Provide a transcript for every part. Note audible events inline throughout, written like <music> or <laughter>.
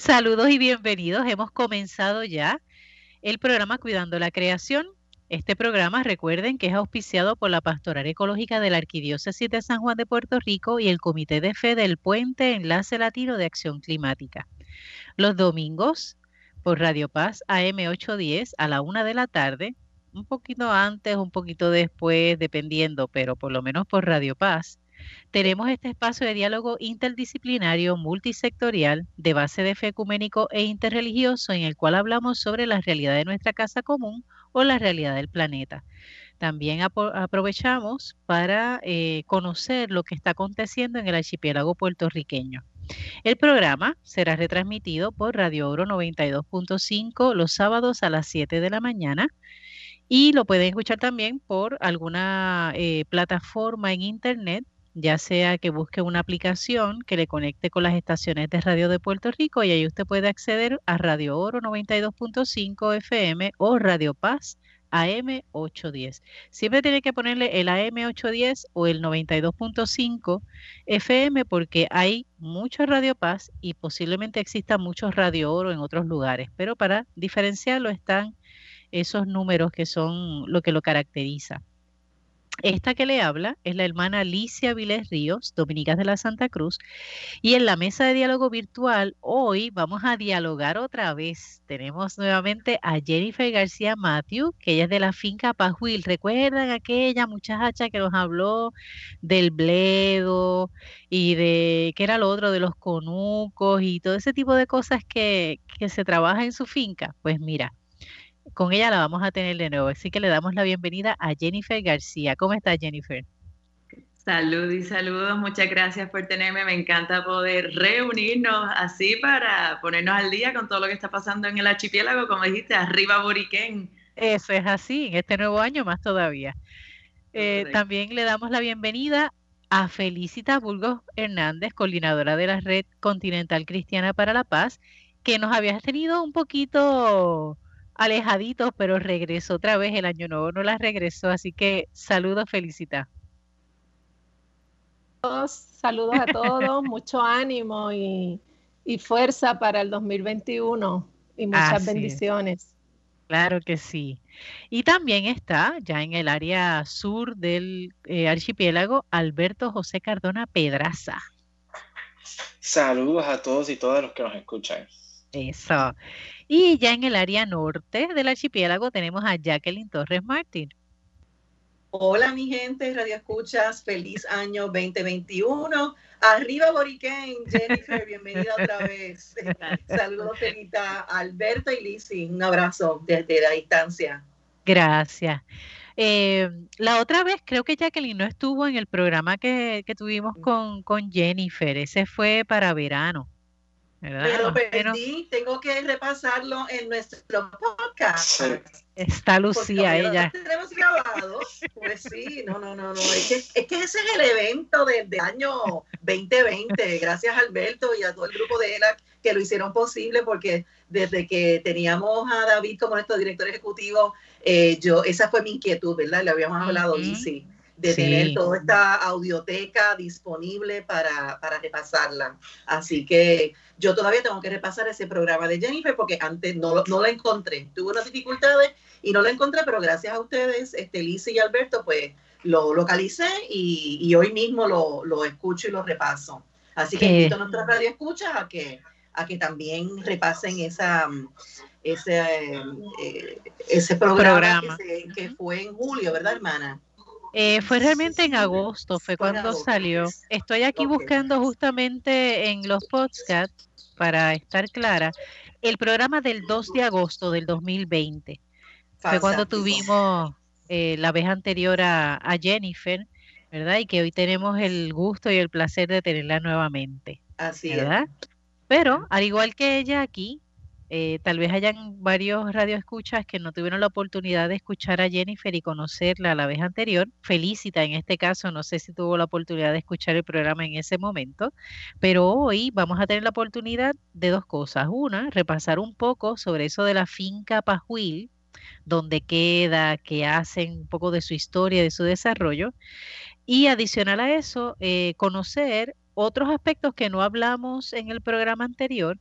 Saludos y bienvenidos. Hemos comenzado ya el programa Cuidando la Creación. Este programa, recuerden que es auspiciado por la Pastoral Ecológica de la Arquidiócesis de San Juan de Puerto Rico y el Comité de Fe del Puente Enlace Latino de Acción Climática. Los domingos, por Radio Paz AM 810 a la una de la tarde, un poquito antes, un poquito después, dependiendo, pero por lo menos por Radio Paz, tenemos este espacio de diálogo interdisciplinario, multisectorial, de base de fe ecuménico e interreligioso, en el cual hablamos sobre la realidad de nuestra casa común o la realidad del planeta. También aprovechamos para eh, conocer lo que está aconteciendo en el archipiélago puertorriqueño. El programa será retransmitido por Radio Oro 92.5 los sábados a las 7 de la mañana y lo pueden escuchar también por alguna eh, plataforma en internet ya sea que busque una aplicación que le conecte con las estaciones de radio de Puerto Rico y ahí usted puede acceder a Radio Oro 92.5 FM o Radio Paz AM 810. Siempre tiene que ponerle el AM 810 o el 92.5 FM porque hay mucho Radio Paz y posiblemente exista mucho Radio Oro en otros lugares, pero para diferenciarlo están esos números que son lo que lo caracteriza. Esta que le habla es la hermana Alicia Viles Ríos, Dominicas de la Santa Cruz, y en la mesa de diálogo virtual hoy vamos a dialogar otra vez. Tenemos nuevamente a Jennifer García Matthew, que ella es de la finca Pajuil. ¿Recuerdan aquella muchacha que nos habló del bledo y de qué era lo otro de los conucos y todo ese tipo de cosas que, que se trabaja en su finca? Pues mira, con ella la vamos a tener de nuevo. Así que le damos la bienvenida a Jennifer García. ¿Cómo estás, Jennifer? Salud y saludos, muchas gracias por tenerme. Me encanta poder reunirnos así para ponernos al día con todo lo que está pasando en el archipiélago, como dijiste, arriba Boriquén. Eso es así, en este nuevo año más todavía. Eh, también le damos la bienvenida a Felicita Burgos Hernández, coordinadora de la Red Continental Cristiana para la Paz, que nos había tenido un poquito alejaditos, pero regresó otra vez, el año nuevo no las regresó, así que saludos, felicita. Saludos a todos, <laughs> mucho ánimo y, fuerza para el 2021 y muchas bendiciones. Claro que sí. Y también está ya en el área sur del eh, archipiélago Alberto José Cardona Pedraza. Saludos a todos y todas los que nos escuchan. Eso. Y ya en el área norte del archipiélago tenemos a Jacqueline Torres Martín. Hola mi gente, Radio Escuchas, feliz año 2021. Arriba Boriquén, Jennifer, bienvenida otra vez. <laughs> Saludos, Felita, Alberto y Lizzy, un abrazo desde la distancia. Gracias. Eh, la otra vez creo que Jacqueline no estuvo en el programa que, tuvimos con, con Jennifer, ese fue para verano. Pero perdí, tengo que repasarlo en nuestro podcast. Está Lucía, ella. Tenemos grabado. Pues sí, no, no, no, no. Es que, es que ese es el evento del año 2020. Gracias a Alberto y a todo el grupo de ELAC que lo hicieron posible, porque desde que teníamos a David como nuestro director ejecutivo, eh, yo, esa fue mi inquietud, ¿verdad? Le habíamos hablado, y sí de tener toda esta audioteca disponible para, para, repasarla. Así que yo todavía tengo que repasar ese programa de Jennifer porque antes no, no lo encontré. Tuve unas dificultades y no lo encontré, pero gracias a ustedes, este, y Alberto, pues lo localicé y, y hoy mismo lo, lo, escucho y lo repaso. Así que invito a nuestras radioescuchas a que, a que también repasen esa, ese, eh, ese programa, Que, que fue en julio, ¿verdad, hermana? Eh, fue realmente en agosto, fue cuando salió. Estoy aquí buscando justamente en los podcasts, para estar clara, el programa del 2 de agosto del 2020. Fue cuando tuvimos eh, la vez anterior a, a, Jennifer, ¿verdad? Y que hoy tenemos el gusto y el placer de tenerla nuevamente. Así ¿verdad? Pero, al igual que ella aquí, eh, tal vez hayan varios radioescuchas que no tuvieron la oportunidad de escuchar a Jennifer y conocerla la vez anterior. Felicita en este caso, no sé si tuvo la oportunidad de escuchar el programa en ese momento, pero hoy vamos a tener la oportunidad de dos cosas. Una, repasar un poco sobre eso de la finca Pajuil, dónde queda, qué hacen, un poco de su historia, de su desarrollo. Y adicional a eso, eh, conocer otros aspectos que no hablamos en el programa anterior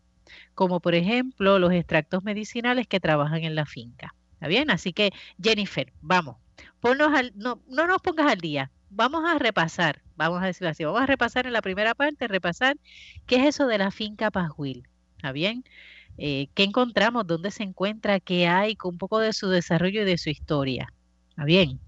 como por ejemplo los extractos medicinales que trabajan en la finca. ¿Está bien? Así que, Jennifer, vamos, ponnos al, no, no nos pongas al día, vamos a repasar, vamos a decirlo así, vamos a repasar en la primera parte, repasar qué es eso de la finca Pajuil. ¿Está bien? Eh, ¿Qué encontramos? ¿Dónde se encuentra? ¿Qué hay? Con un poco de su desarrollo y de su historia. ¿Está bien?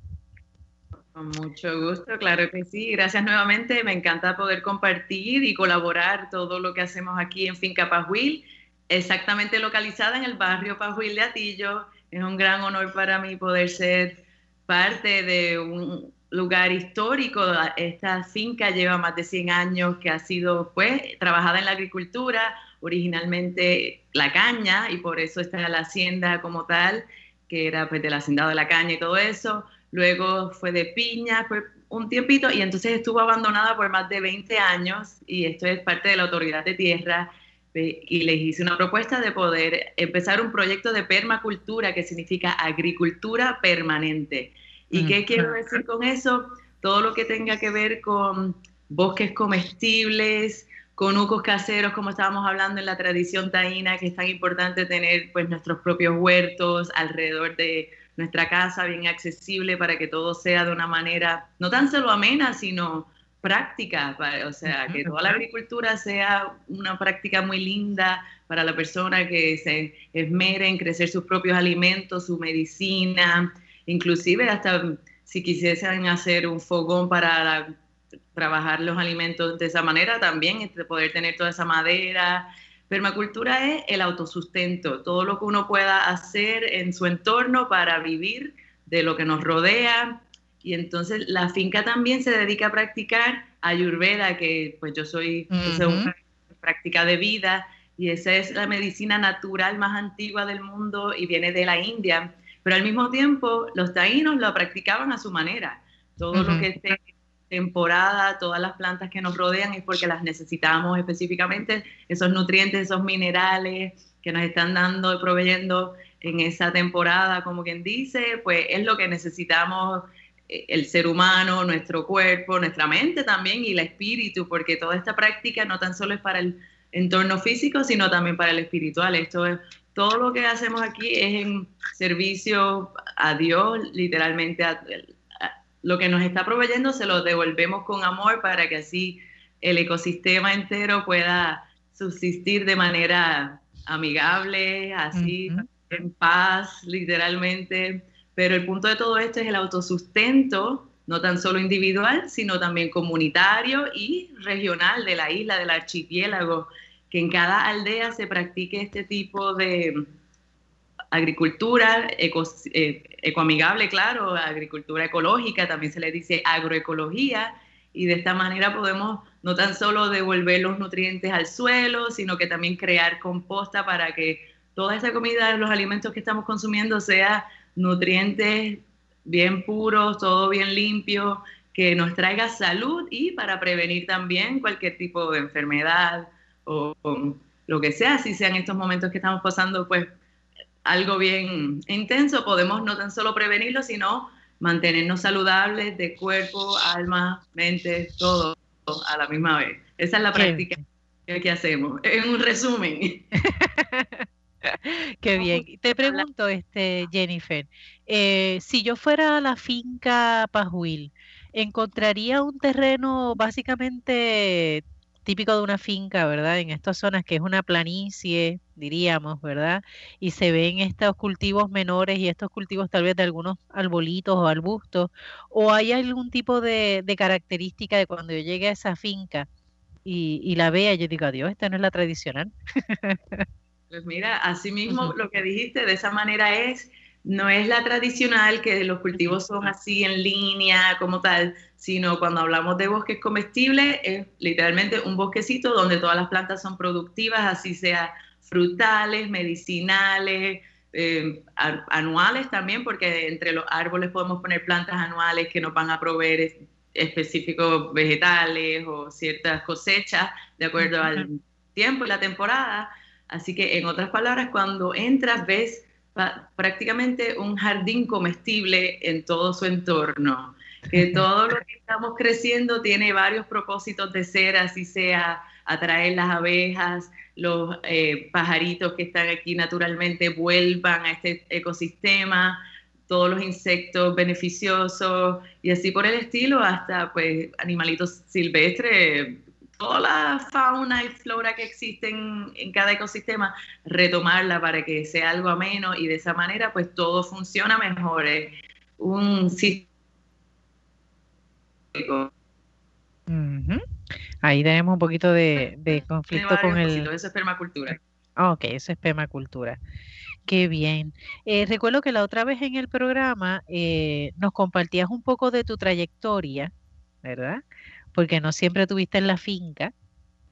Con mucho gusto, claro que sí. Gracias nuevamente. Me encanta poder compartir y colaborar todo lo que hacemos aquí en Finca Pajuil, exactamente localizada en el barrio Pajuil de Atillo. Es un gran honor para mí poder ser parte de un lugar histórico. Esta finca lleva más de 100 años que ha sido pues trabajada en la agricultura, originalmente la caña y por eso está la hacienda como tal, que era pues del hacendado de la caña y todo eso luego fue de piña, fue un tiempito y entonces estuvo abandonada por más de 20 años y esto es parte de la autoridad de tierra y les hice una propuesta de poder empezar un proyecto de permacultura que significa agricultura permanente. ¿Y qué quiero decir con eso? Todo lo que tenga que ver con bosques comestibles, con ucos caseros, como estábamos hablando en la tradición taína, que es tan importante tener pues nuestros propios huertos alrededor de nuestra casa bien accesible para que todo sea de una manera no tan solo amena, sino práctica, o sea, que toda la agricultura sea una práctica muy linda para la persona que se esmere en crecer sus propios alimentos, su medicina, inclusive hasta si quisiesen hacer un fogón para trabajar los alimentos de esa manera, también este, poder tener toda esa madera, Permacultura es el autosustento, todo lo que uno pueda hacer en su entorno para vivir de lo que nos rodea. Y entonces la finca también se dedica a practicar ayurveda, que pues yo soy una práctica de vida y esa es la medicina natural más antigua del mundo y viene de la India. Pero al mismo tiempo los taínos lo practicaban a su manera. Todo lo que esté temporada, todas las plantas que nos rodean es porque las necesitamos específicamente, esos nutrientes, esos minerales que nos están dando y proveyendo en esa temporada, como quien dice, pues es lo que necesitamos eh, el ser humano, nuestro cuerpo, nuestra mente también y el espíritu, porque toda esta práctica no tan solo es para el entorno físico, sino también para el espiritual. Esto es, todo lo que hacemos aquí es en servicio a Dios, literalmente a, lo que nos está proveyendo se lo devolvemos con amor para que así el ecosistema entero pueda subsistir de manera amigable, así, en paz, literalmente. Pero el punto de todo esto es el autosustento, no tan solo individual, sino también comunitario y regional de la isla, del archipiélago, que en cada aldea se practique este tipo de, agricultura eh, ecoamigable, claro, agricultura ecológica, también se le dice agroecología, y de esta manera podemos no tan solo devolver los nutrientes al suelo, sino que también crear composta para que toda esa comida, los alimentos que estamos consumiendo, sea nutrientes bien puros, todo bien limpio, que nos traiga salud y para prevenir también cualquier tipo de enfermedad o, o lo que sea, si sean estos momentos que estamos pasando, pues algo bien intenso, podemos no tan solo prevenirlo, sino mantenernos saludables de cuerpo, alma, mente, todo a la misma vez. Esa es la práctica que hacemos. En un resumen. <laughs> Qué bien. Te pregunto, este, Jennifer, eh, si yo fuera a la finca Pajuil, ¿encontraría un terreno básicamente típico de una finca, ¿verdad? En estas zonas que es una planicie, diríamos, ¿verdad? Y se ven estos cultivos menores y estos cultivos tal vez de algunos arbolitos o arbustos, o hay algún tipo de, característica de cuando yo llegue a esa finca y, la vea, yo digo, adiós, esta no es la tradicional. Pues mira, así mismo lo que dijiste, de esa manera es no es la tradicional que los cultivos son así en línea como tal, sino cuando hablamos de bosques comestibles es literalmente un bosquecito donde todas las plantas son productivas, así sea frutales, medicinales, eh, anuales también, porque entre los árboles podemos poner plantas anuales que nos van a proveer específicos vegetales o ciertas cosechas de acuerdo al tiempo y la temporada. Así que en otras palabras, cuando entras ves prácticamente un jardín comestible en todo su entorno. Que <laughs> todo lo que estamos creciendo tiene varios propósitos de ser, así sea atraer las abejas, los eh, pajaritos que están aquí naturalmente vuelvan a este ecosistema, todos los insectos beneficiosos y así por el estilo, hasta pues animalitos silvestres, toda la fauna y flora que existen en cada ecosistema, retomarla para que sea algo ameno y de esa manera pues todo funciona mejor. Es un sistema. Ahí tenemos un poquito de, conflicto con el... Eso es permacultura. Ok, eso es permacultura. Qué bien. Eh, recuerdo que la otra vez en el programa eh, nos compartías un poco de tu trayectoria, ¿verdad? Porque no siempre tuviste en la finca.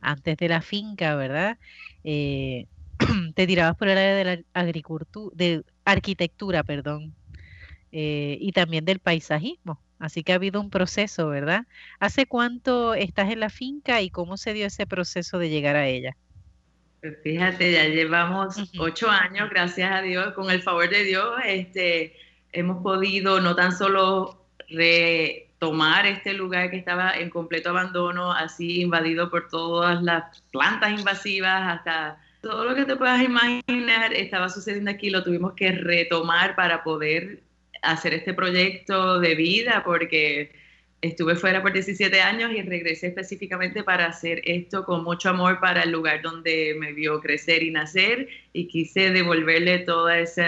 Antes de la finca, ¿verdad? Eh, <clears throat> te tirabas por el área de la agricultura, de arquitectura, perdón, y también del paisajismo. Así que ha habido un proceso, ¿verdad? ¿Hace cuánto estás en la finca y cómo se dio ese proceso de llegar a ella? Pues fíjate, ya llevamos ocho años, gracias a Dios, con el favor de Dios, este, hemos podido no tan solo retomar este lugar que estaba en completo abandono, así invadido por todas las plantas invasivas, hasta todo lo que te puedas imaginar estaba sucediendo aquí, lo tuvimos que retomar para poder hacer este proyecto de vida porque estuve fuera por 17 años y regresé específicamente para hacer esto con mucho amor para el lugar donde me vio crecer y nacer y quise devolverle todo ese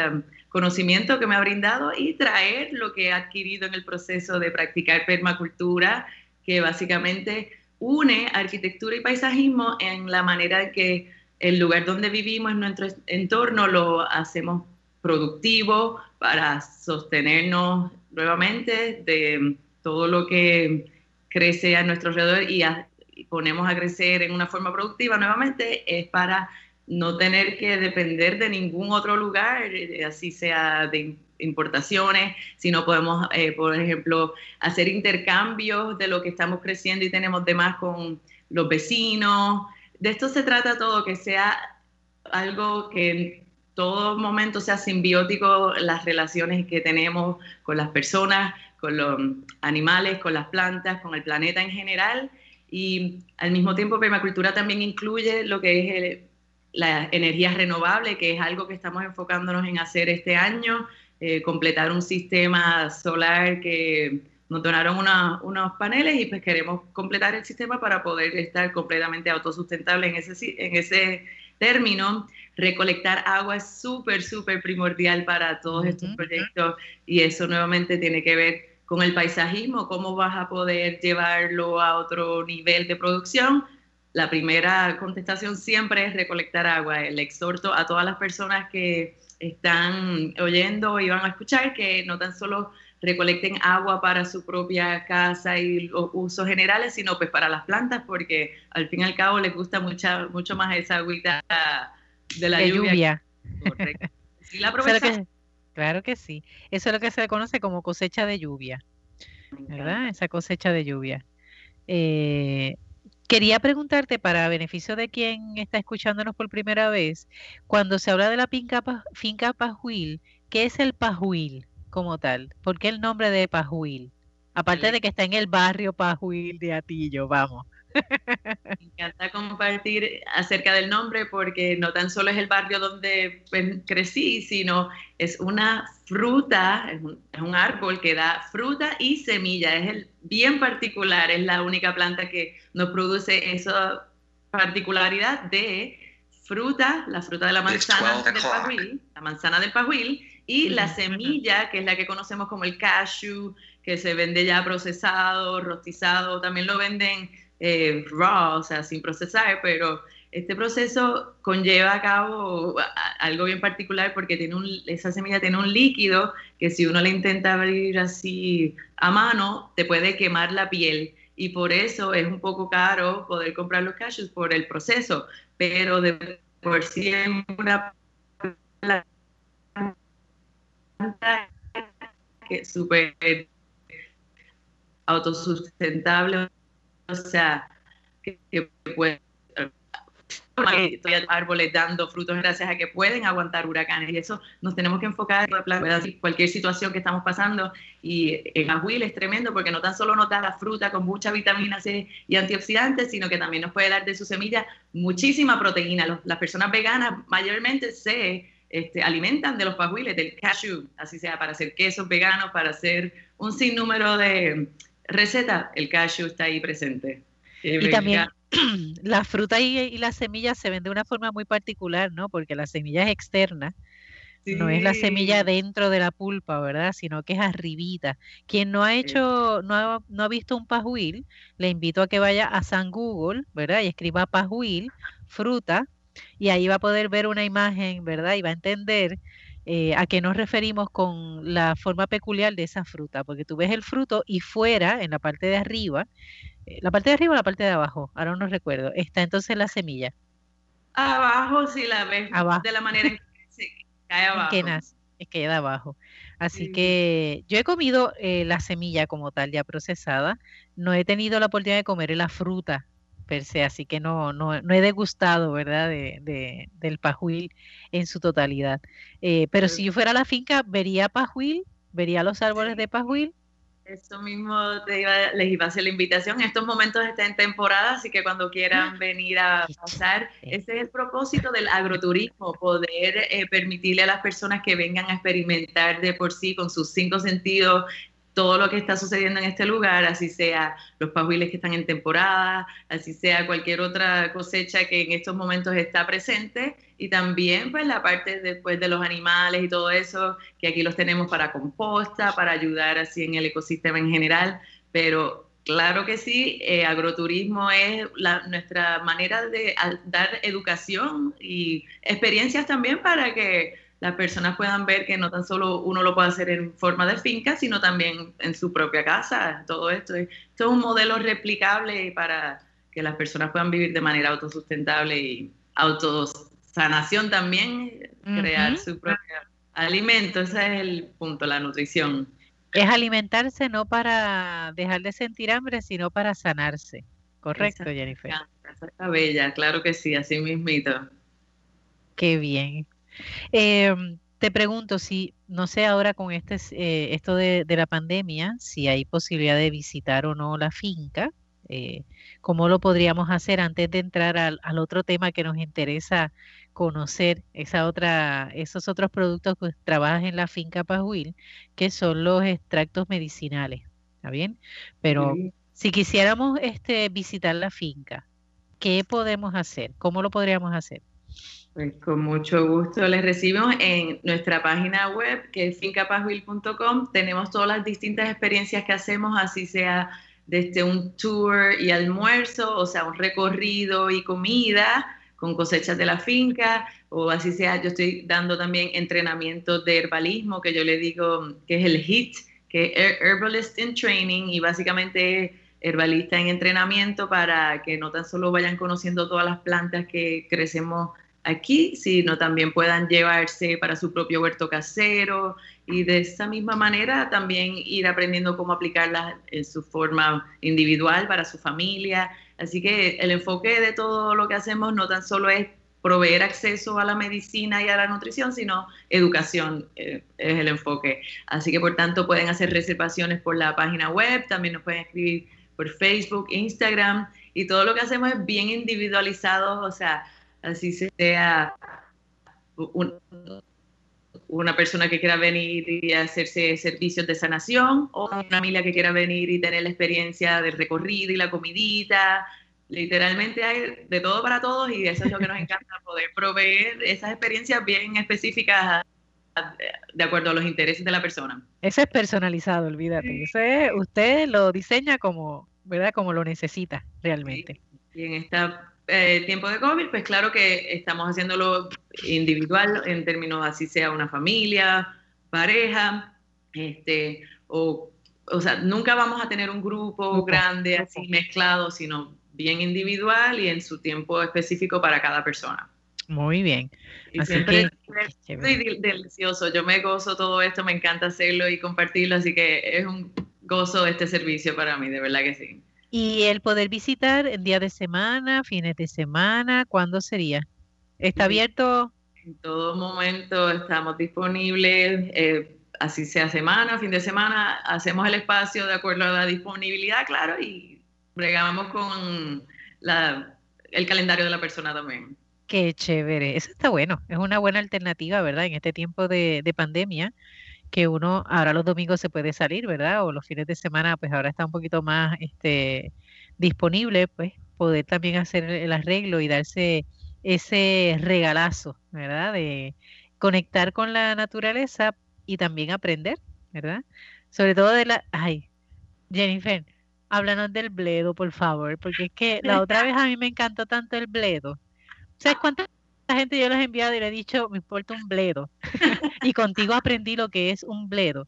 conocimiento que me ha brindado y traer lo que he adquirido en el proceso de practicar permacultura, que básicamente une arquitectura y paisajismo en la manera en que el lugar donde vivimos, en nuestro entorno, lo hacemos productivo para sostenernos nuevamente de todo lo que crece a nuestro alrededor y, ponemos a crecer en una forma productiva nuevamente es para no tener que depender de ningún otro lugar, eh, así sea de importaciones, si no podemos, eh, por ejemplo, hacer intercambios de lo que estamos creciendo y tenemos de más con los vecinos. De esto se trata todo, que sea algo que todo momento sea simbiótico las relaciones que tenemos con las personas, con los animales, con las plantas, con el planeta en general. Y al mismo tiempo permacultura también incluye lo que es la energía renovable, que es algo que estamos enfocándonos en hacer este año, eh, completar un sistema solar que nos donaron unos paneles y pues queremos completar el sistema para poder estar completamente autosustentable en ese, en ese término. Recolectar agua es súper, súper primordial para todos estos proyectos y eso nuevamente tiene que ver con el paisajismo, cómo vas a poder llevarlo a otro nivel de producción. La primera contestación siempre es recolectar agua. Le exhorto a todas las personas que están oyendo y van a escuchar que no tan solo recolecten agua para su propia casa y los usos generales, sino pues para las plantas, porque al fin y al cabo les gusta mucha, mucho más esa agüita de la lluvia. <laughs> claro que sí. Eso es lo que se conoce como cosecha de lluvia, ¿verdad? Esa cosecha de lluvia. Eh, quería preguntarte, para beneficio de quien está escuchándonos por primera vez, cuando se habla de la finca, finca Pajuil, ¿qué es el Pajuil? como tal? ¿Por qué el nombre de Pajuil? Aparte de que está en el barrio Pajuil de Atillo, vamos. <laughs> Me encanta compartir acerca del nombre porque no tan solo es el barrio donde pues, crecí, sino es una fruta, es un, árbol que da fruta y semilla. Es el, bien particular, es la única planta que nos produce esa particularidad de fruta, la fruta de la manzana del pajuil, la manzana del pajuil, y la semilla, que es la que conocemos como el cashew, que se vende ya procesado, rostizado, también lo venden eh, raw, o sea, sin procesar, pero este proceso conlleva a cabo algo bien particular porque tiene un, esa semilla tiene un líquido que si uno le intenta abrir así a mano, te puede quemar la piel. Y por eso es un poco caro poder comprar los cashews por el proceso, pero de por sí es una que súper autosustentable, o sea, que, puede árboles dando frutos gracias a que pueden aguantar huracanes. Y eso nos tenemos que enfocar en cualquier situación que estamos pasando. Y en Aguil es tremendo porque no tan solo nos da la fruta con mucha vitamina C y antioxidantes, sino que también nos puede dar de su semilla muchísima proteína. las personas veganas mayormente se este, alimentan de los pajuiles, del cashew, así sea para hacer quesos veganos, para hacer un sinnúmero de recetas, el cashew está ahí presente. Y también <clears throat> la fruta y, las semillas se ven de una forma muy particular, ¿no? Porque la semilla es externa, no es la semilla dentro de la pulpa, ¿verdad? Sino que es arribita. Quien no ha hecho, no ha, no ha visto un pajuil, le invito a que vaya a San Google, ¿verdad? Y escriba pajuil, fruta, y ahí va a poder ver una imagen, ¿verdad? Y va a entender eh, a qué nos referimos con la forma peculiar de esa fruta, porque tú ves el fruto y fuera, en la parte de arriba, eh, la parte de arriba o la parte de abajo, ahora no recuerdo, está entonces la semilla. Abajo si la ves de la manera en que se cae <laughs> abajo. que nace, es que queda abajo. Así que yo he comido eh, la semilla como tal ya procesada, no he tenido la oportunidad de comer la fruta per se, así que no, no, he degustado, ¿verdad?, de, del pajuil en su totalidad. Eh, pero si yo fuera a la finca, vería pajuil, vería los árboles de pajuil eso mismo les iba a hacer la invitación. En estos momentos está en temporada, así que cuando quieran ah, venir a pasar, ese es el propósito del agroturismo, poder eh, permitirle a las personas que vengan a experimentar de por sí con sus cinco sentidos todo lo que está sucediendo en este lugar, así sea los pajuiles que están en temporada, así sea cualquier otra cosecha que en estos momentos está presente, y también pues la parte después de los animales y todo eso, que aquí los tenemos para composta, para ayudar así en el ecosistema en general, pero claro que sí, eh, agroturismo es nuestra manera de dar educación y experiencias también para que las personas puedan ver que no tan solo uno lo puede hacer en forma de finca, sino también en su propia casa. Todo esto, esto es un modelo replicable para que las personas puedan vivir de manera autosustentable y autosanación también, crear su propio alimento. Ese es el punto, la nutrición. Es alimentarse no para dejar de sentir hambre, sino para sanarse. Correcto, Jennifer. Está bella, claro que sí, así mismito. Qué bien. Em, te pregunto si, no sé ahora con este, eh, esto de, la pandemia, si hay posibilidad de visitar o no la finca, eh, cómo lo podríamos hacer antes de entrar al, otro tema que nos interesa conocer, esa otra, esos otros productos que trabajas en la finca Pajuil, que son los extractos medicinales, ¿está bien? Pero si quisiéramos este, visitar la finca, ¿qué podemos hacer? ¿Cómo lo podríamos hacer? Pues con mucho gusto les recibimos en nuestra página web que es fincapazville.com. Tenemos todas las distintas experiencias que hacemos, así sea desde un tour y almuerzo, o sea, un recorrido y comida con cosechas de la finca, o así sea, yo estoy dando también entrenamientos de herbalismo, que yo le digo que es el HIT, que es Herbalist in Training, y básicamente es herbalista en entrenamiento para que no tan solo vayan conociendo todas las plantas que crecemos aquí, sino también puedan llevarse para su propio huerto casero y de esa misma manera también ir aprendiendo cómo aplicarlas en su forma individual para su familia. Así que el enfoque de todo lo que hacemos no tan solo es proveer acceso a la medicina y a la nutrición, sino educación eh, es el enfoque. Así que por tanto pueden hacer reservaciones por la página web, también nos pueden escribir por Facebook, Instagram y todo lo que hacemos es bien individualizado, o sea, así sea una persona que quiera venir y hacerse servicios de sanación o una familia que quiera venir y tener la experiencia del recorrido y la comidita. Literalmente hay de todo para todos y eso es lo que nos encanta, poder proveer esas experiencias bien específicas de acuerdo a los intereses de la persona. Eso es personalizado, olvídate. Eso usted lo diseña como, ¿verdad? Como lo necesita realmente. Y en esta eh, tiempo de COVID, pues claro que estamos haciéndolo individual en términos así sea una familia, pareja, este, o, o sea, nunca vamos a tener un grupo grande así mezclado, sino bien individual y en su tiempo específico para cada persona. Muy bien. así que, es delicioso. Yo me gozo todo esto, me encanta hacerlo y compartirlo, así que es un gozo este servicio para mí, de verdad que sí. Y el poder visitar en día de semana, fines de semana, ¿cuándo sería? ¿Está abierto? En todo momento estamos disponibles, eh, así sea semana, fin de semana, hacemos el espacio de acuerdo a la disponibilidad, claro, y bregamos con la, el calendario de la persona también. Qué chévere, eso está bueno, es una buena alternativa, ¿verdad? En este tiempo de, de pandemia, que uno ahora los domingos se puede salir, ¿verdad? O los fines de semana, pues ahora está un poquito más este, disponible, pues poder también hacer el arreglo y darse ese regalazo, ¿verdad? De conectar con la naturaleza y también aprender, ¿verdad? Sobre todo de la... Ay, Jennifer, háblanos del bledo, por favor, porque es que la otra vez a mí me encantó tanto el bledo. ¿Sabes cuánta gente yo les he enviado y le he dicho, me importa un bledo? <laughs> y contigo aprendí lo que es un bledo.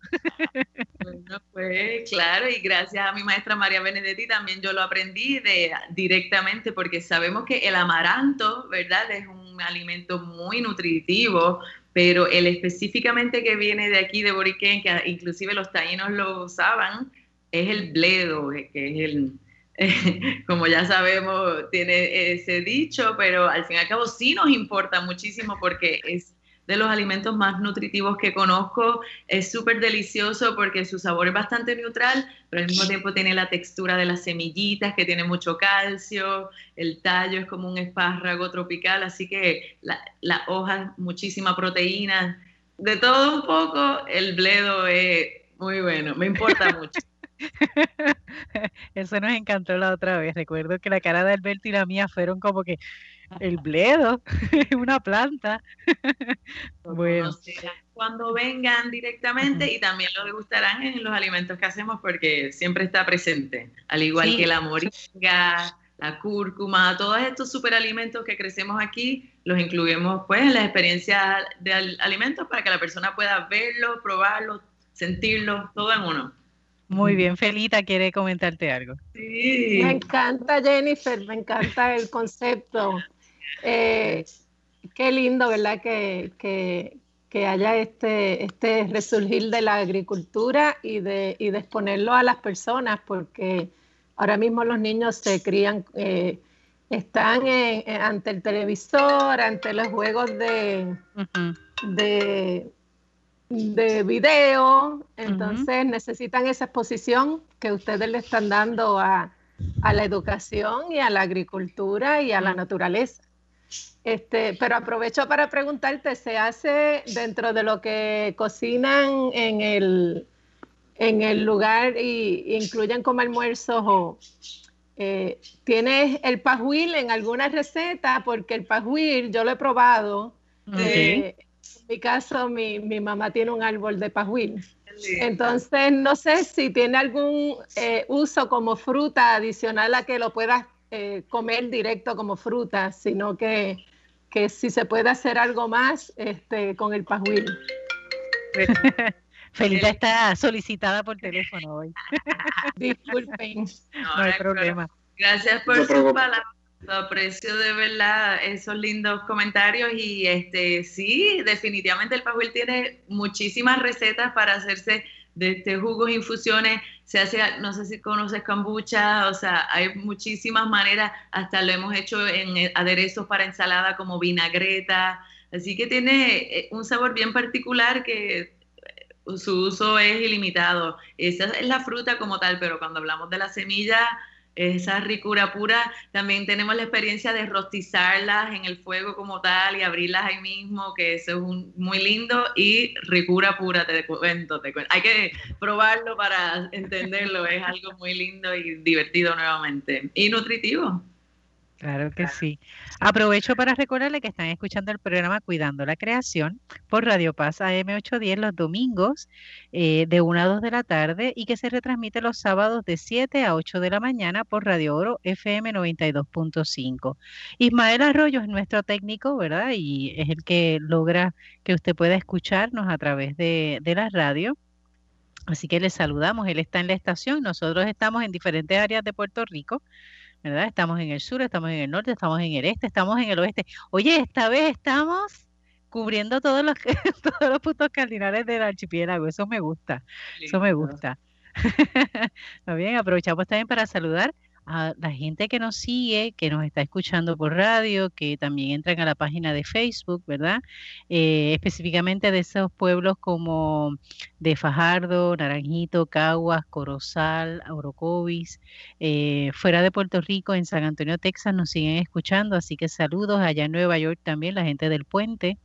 bueno, pues claro, y gracias a mi maestra María Benedetti también yo lo aprendí de, directamente porque sabemos que el amaranto, ¿verdad? Es un alimento muy nutritivo, pero el específicamente que viene de aquí de Boriquén, que inclusive los taínos lo usaban, es el bledo, que es el, <laughs> como ya sabemos, tiene ese dicho, pero al fin y al cabo sí nos importa muchísimo porque es de los alimentos más nutritivos que conozco. Es súper delicioso porque su sabor es bastante neutral, pero al mismo tiempo tiene la textura de las semillitas, que tiene mucho calcio, el tallo es como un espárrago tropical, así que las la hojas, muchísima proteína, de todo un poco, el bledo es muy bueno, me importa mucho. <laughs> <laughs> Eso nos encantó la otra vez. Recuerdo que la cara de Alberto y la mía fueron como que el bledo, <laughs> una planta. <laughs> bueno. Cuando vengan directamente y también lo degustarán en los alimentos que hacemos porque siempre está presente, al igual que la moringa, la cúrcuma, todos estos superalimentos que crecemos aquí, los incluimos pues en la experiencia de alimentos para que la persona pueda verlo, probarlo, sentirlo, todo en uno. Muy bien, Felita quiere comentarte algo. Sí. Me encanta, Jennifer, me encanta el concepto. Eh, qué lindo, ¿verdad? Que, que, haya este, este resurgir de la agricultura y de, y de exponerlo a las personas, porque ahora mismo los niños se crían, eh, están ante el televisor, ante los juegos de, de de video, entonces necesitan esa exposición que ustedes le están dando a, la educación y a la agricultura y a la naturaleza. Este, pero aprovecho para preguntarte, ¿se hace dentro de lo que cocinan en el, en el lugar y, incluyen como almuerzos o eh, tienes el pajuil en alguna receta? Porque el pajuil yo lo he probado. Eh, en mi caso, mi, mamá tiene un árbol de pajuil. Entonces, no sé si tiene algún eh, uso como fruta adicional a que lo puedas eh, comer directo como fruta, sino que, si se puede hacer algo más este, con el pajuil. <laughs> Felita está solicitada por teléfono hoy. <laughs> Disculpen. No, hay problema. Gracias por su aprecio de verdad esos lindos comentarios y este sí, definitivamente el pajuel tiene muchísimas recetas para hacerse de este jugos, infusiones, se hace, no sé si conoces kombucha, o sea, hay muchísimas maneras, hasta lo hemos hecho en aderezos para ensalada como vinagreta, así que tiene eh, un sabor bien particular que eh, su uso es ilimitado. Esa es la fruta como tal, pero cuando hablamos de la semilla, esa ricura pura. También tenemos la experiencia de rostizarlas en el fuego como tal y abrirlas ahí mismo, que eso es muy lindo. Y ricura pura, te cuento, te cuento. Hay que probarlo para entenderlo. Es algo muy lindo y divertido nuevamente. Y nutritivo. Claro que sí. Aprovecho para recordarle que están escuchando el programa Cuidando la Creación por Radio Paz AM810 los domingos eh, de 1 a 2 de la tarde y que se retransmite los sábados de 7 a 8 de la mañana por Radio Oro FM 92.5. Ismael Arroyo es nuestro técnico, ¿verdad? Y es el que logra que usted pueda escucharnos a través de, de la radio. Así que le saludamos. Él está en la estación. Nosotros estamos en diferentes áreas de Puerto Rico. ¿Verdad? Estamos en el sur, estamos en el norte, estamos en el este, estamos en el oeste. Oye, esta vez estamos cubriendo todos los, <laughs> todos los puntos cardinales del archipiélago. Eso me gusta, eso me gusta. <laughs> Muy bien, aprovechamos también para saludar a la gente que nos sigue, que nos está escuchando por radio, que también entran a la página de Facebook, ¿verdad? Eh, específicamente de esos pueblos como de Fajardo, Naranjito, Caguas, Corozal, Orocovis, eh, fuera de Puerto Rico, en San Antonio, Texas, nos siguen escuchando, así que saludos allá en Nueva York también, la gente del puente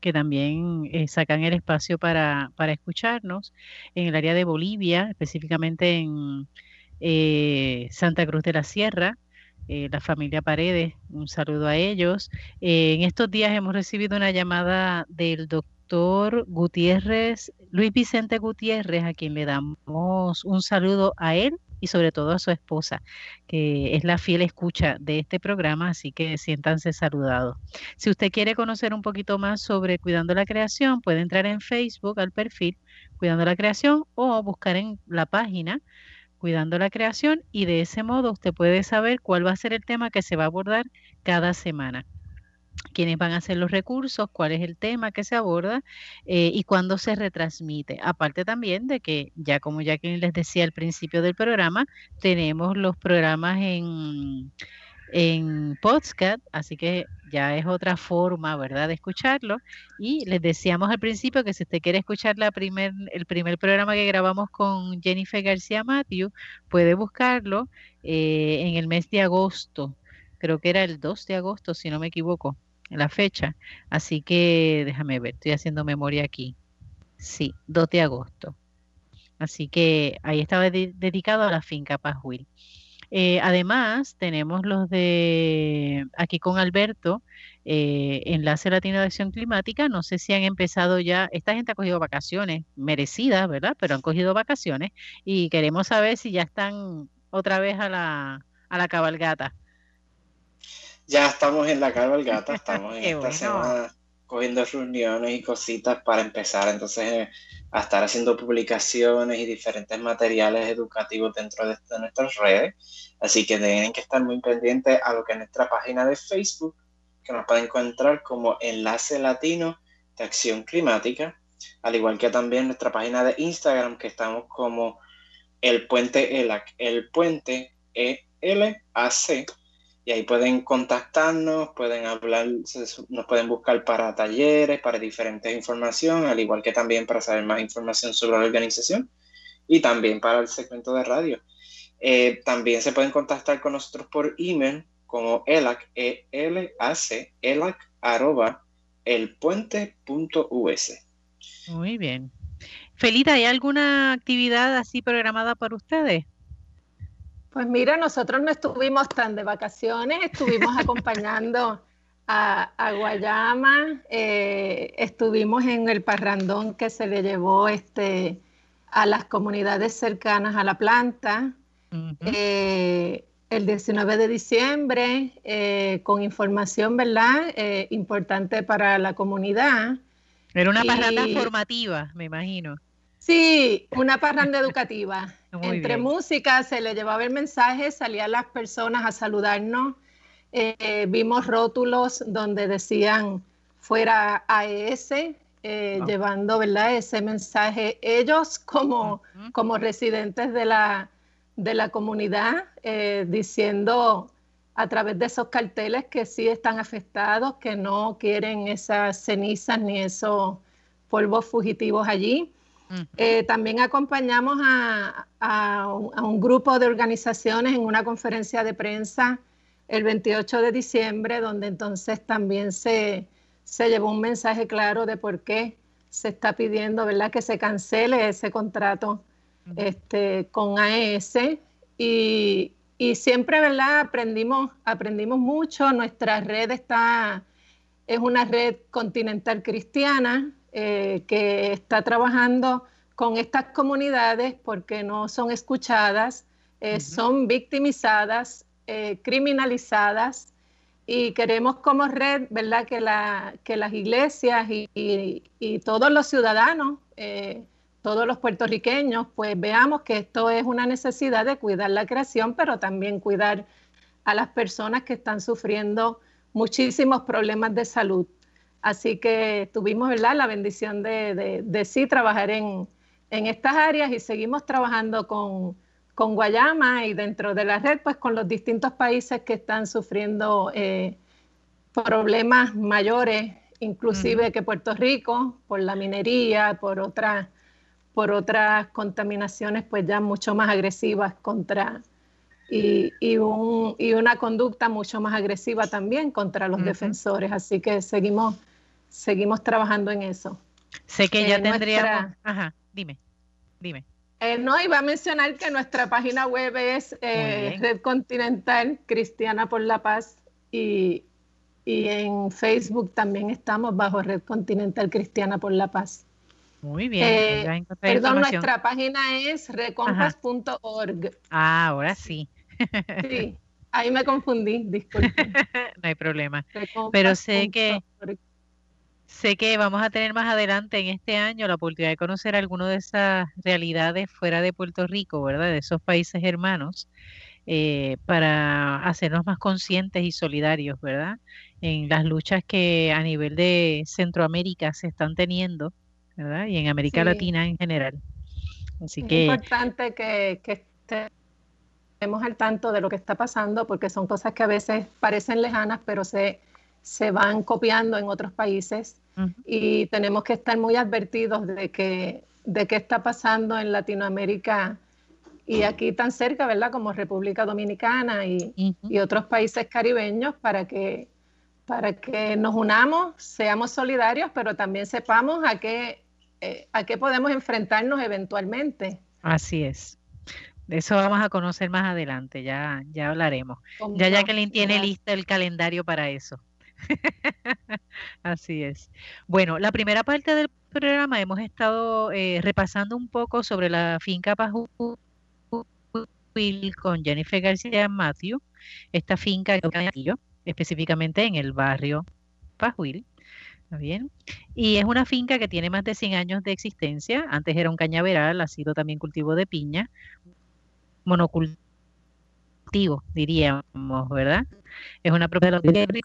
que también eh, sacan el espacio para, para escucharnos, en el área de Bolivia, específicamente en eh, Santa Cruz de la Sierra, eh, la familia Paredes, un saludo a ellos. Eh, en estos días hemos recibido una llamada del doctor Gutiérrez, Luis Vicente Gutiérrez, a quien le damos un saludo a él y sobre todo a su esposa, que es la fiel escucha de este programa, así que siéntanse saludados. Si usted quiere conocer un poquito más sobre Cuidando la Creación, puede entrar en Facebook al perfil Cuidando la Creación o buscar en la página cuidando la creación y de ese modo usted puede saber cuál va a ser el tema que se va a abordar cada semana quiénes van a ser los recursos, cuál es el tema que se aborda eh, y cuándo se retransmite. Aparte también de que, ya como ya les decía al principio del programa, tenemos los programas en en podcast, así que ya es otra forma, ¿verdad?, de escucharlo. Y les decíamos al principio que si usted quiere escuchar la primer, el primer programa que grabamos con Jennifer García Matthew, puede buscarlo eh, en el mes de agosto. Creo que era el 2 de agosto, si no me equivoco, la fecha. Así que déjame ver, estoy haciendo memoria aquí. Sí, 2 de agosto. Así que ahí estaba dedicado a la finca Pajuil. Eh, además, tenemos los de aquí con Alberto, eh, Enlace Latino de Acción Climática. No sé si han empezado ya, esta gente ha cogido vacaciones merecidas, ¿verdad? Pero han cogido vacaciones y queremos saber si ya están otra vez a la, a la cabalgata. Ya estamos en la cabalgata, estamos en <laughs> esta semana cogiendo reuniones y cositas para empezar entonces a estar haciendo publicaciones y diferentes materiales educativos dentro de, nuestras redes. Así que tienen que estar muy pendientes a lo que es nuestra página de Facebook, que nos pueden encontrar como Enlace Latino de Acción Climática, al igual que también nuestra página de Instagram, que estamos como El Puente ELAC, El Puente E-L-A-C y ahí pueden contactarnos, pueden hablar, nos pueden buscar para talleres, para diferentes información, al igual que también para saber más información sobre la organización y también para el segmento de radio. Eh, también se pueden contactar con nosotros por email como elac, e l a c elac, arroba, elpuente.us. Muy bien. Felita, ¿hay alguna actividad así programada para ustedes? Pues mira, nosotros no estuvimos tan de vacaciones, estuvimos <laughs> acompañando a, Guayama, eh, estuvimos en el parrandón que se le llevó este, a las comunidades cercanas a la planta. Eh, el 19 de diciembre, eh, con información, ¿verdad? importante para la comunidad. Era una parranda formativa, me imagino. Sí, una parranda educativa. Entre música se le llevaba el mensaje, salían las personas a saludarnos. Eh, vimos rótulos donde decían fuera AES, eh, llevando ¿verdad? ese mensaje ellos como, como residentes de la, de la comunidad, eh, diciendo a través de esos carteles que sí están afectados, que no quieren esas cenizas ni esos polvos fugitivos allí. Eh, también acompañamos a, un, grupo de organizaciones en una conferencia de prensa el 28 de diciembre, donde entonces también se, llevó un mensaje claro de por qué se está pidiendo ¿verdad? que se cancele ese contrato este, con AES. Y, y, siempre ¿verdad? Aprendimos, aprendimos mucho. Nuestra red está, es una red continental cristiana eh, que está trabajando con estas comunidades porque no son escuchadas, eh, son victimizadas, eh, criminalizadas y queremos como red, ¿verdad?, que, la, que las iglesias y, todos los ciudadanos, todos los puertorriqueños, pues veamos que esto es una necesidad de cuidar la creación, pero también cuidar a las personas que están sufriendo muchísimos problemas de salud. Así que tuvimos ¿verdad? la bendición de, sí trabajar en, estas áreas y seguimos trabajando con, con Guayama y dentro de la red, pues con los distintos países que están sufriendo eh, problemas mayores, inclusive que Puerto Rico, por la minería, por otras, por otras contaminaciones, pues ya mucho más agresivas contra, y, y, un, y una conducta mucho más agresiva también contra los defensores. Así que seguimos, seguimos trabajando en eso. Sé que ya tendríamos... Ajá, dime, dime. Eh, no, iba a mencionar que nuestra página web es eh, Red Continental Cristiana por la Paz y, en Facebook también estamos bajo Red Continental Cristiana por la Paz. Muy bien. Eh, perdón, nuestra página es recompas.org. Ah, ahora sí. Sí, ahí me confundí, disculpe. <laughs> no hay problema. Pero sé que Sé que vamos a tener más adelante en este año la oportunidad de conocer algunas de esas realidades fuera de Puerto Rico, ¿verdad? De esos países hermanos, eh, para hacernos más conscientes y solidarios, ¿verdad? En las luchas que a nivel de Centroamérica se están teniendo, ¿verdad? Y en América Latina en general. Así es que... importante que, que estemos al tanto de lo que está pasando, porque son cosas que a veces parecen lejanas, pero se se van copiando en otros países y tenemos que estar muy advertidos de que de qué está pasando en Latinoamérica y aquí tan cerca, ¿verdad? Como República Dominicana y, y, otros países caribeños para que, para que nos unamos, seamos solidarios, pero también sepamos a qué, eh, a qué podemos enfrentarnos eventualmente. Así es. De eso vamos a conocer más adelante, ya, ya hablaremos. Ya Jacqueline tiene listo el calendario para eso. <laughs> Así es. Bueno, la primera parte del programa hemos estado eh, repasando un poco sobre la finca Pajuil con Jennifer García Matthew, esta finca específicamente en el barrio Pajuil. bien? Y es una finca que tiene más de 100 años de existencia. Antes era un cañaveral, ha sido también cultivo de piña, monocultivo, diríamos, ¿verdad? Es una propiedad de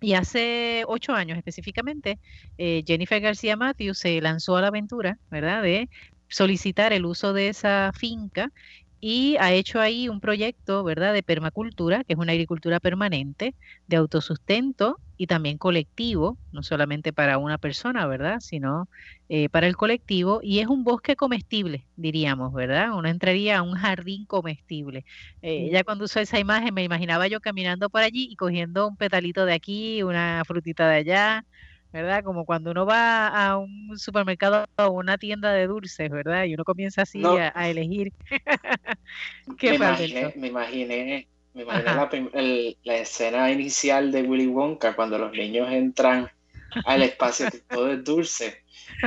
y hace ocho años específicamente, eh, Jennifer García Matthews se lanzó a la aventura, ¿verdad?, de solicitar el uso de esa finca y ha hecho ahí un proyecto, ¿verdad?, de permacultura, que es una agricultura permanente, de autosustento y también colectivo, no solamente para una persona, ¿verdad?, sino eh, para el colectivo, y es un bosque comestible, diríamos, ¿verdad? Uno entraría a un jardín comestible. Eh, ya cuando usó esa imagen me imaginaba yo caminando por allí y cogiendo un petalito de aquí, una frutita de allá, ¿verdad? Como cuando uno va a un supermercado o una tienda de dulces, ¿verdad? Y uno comienza así a, elegir. <laughs> ¿Qué me, imaginé, me imaginé, me imaginé la, escena inicial de Willy Wonka cuando los niños entran al espacio que todo es dulce,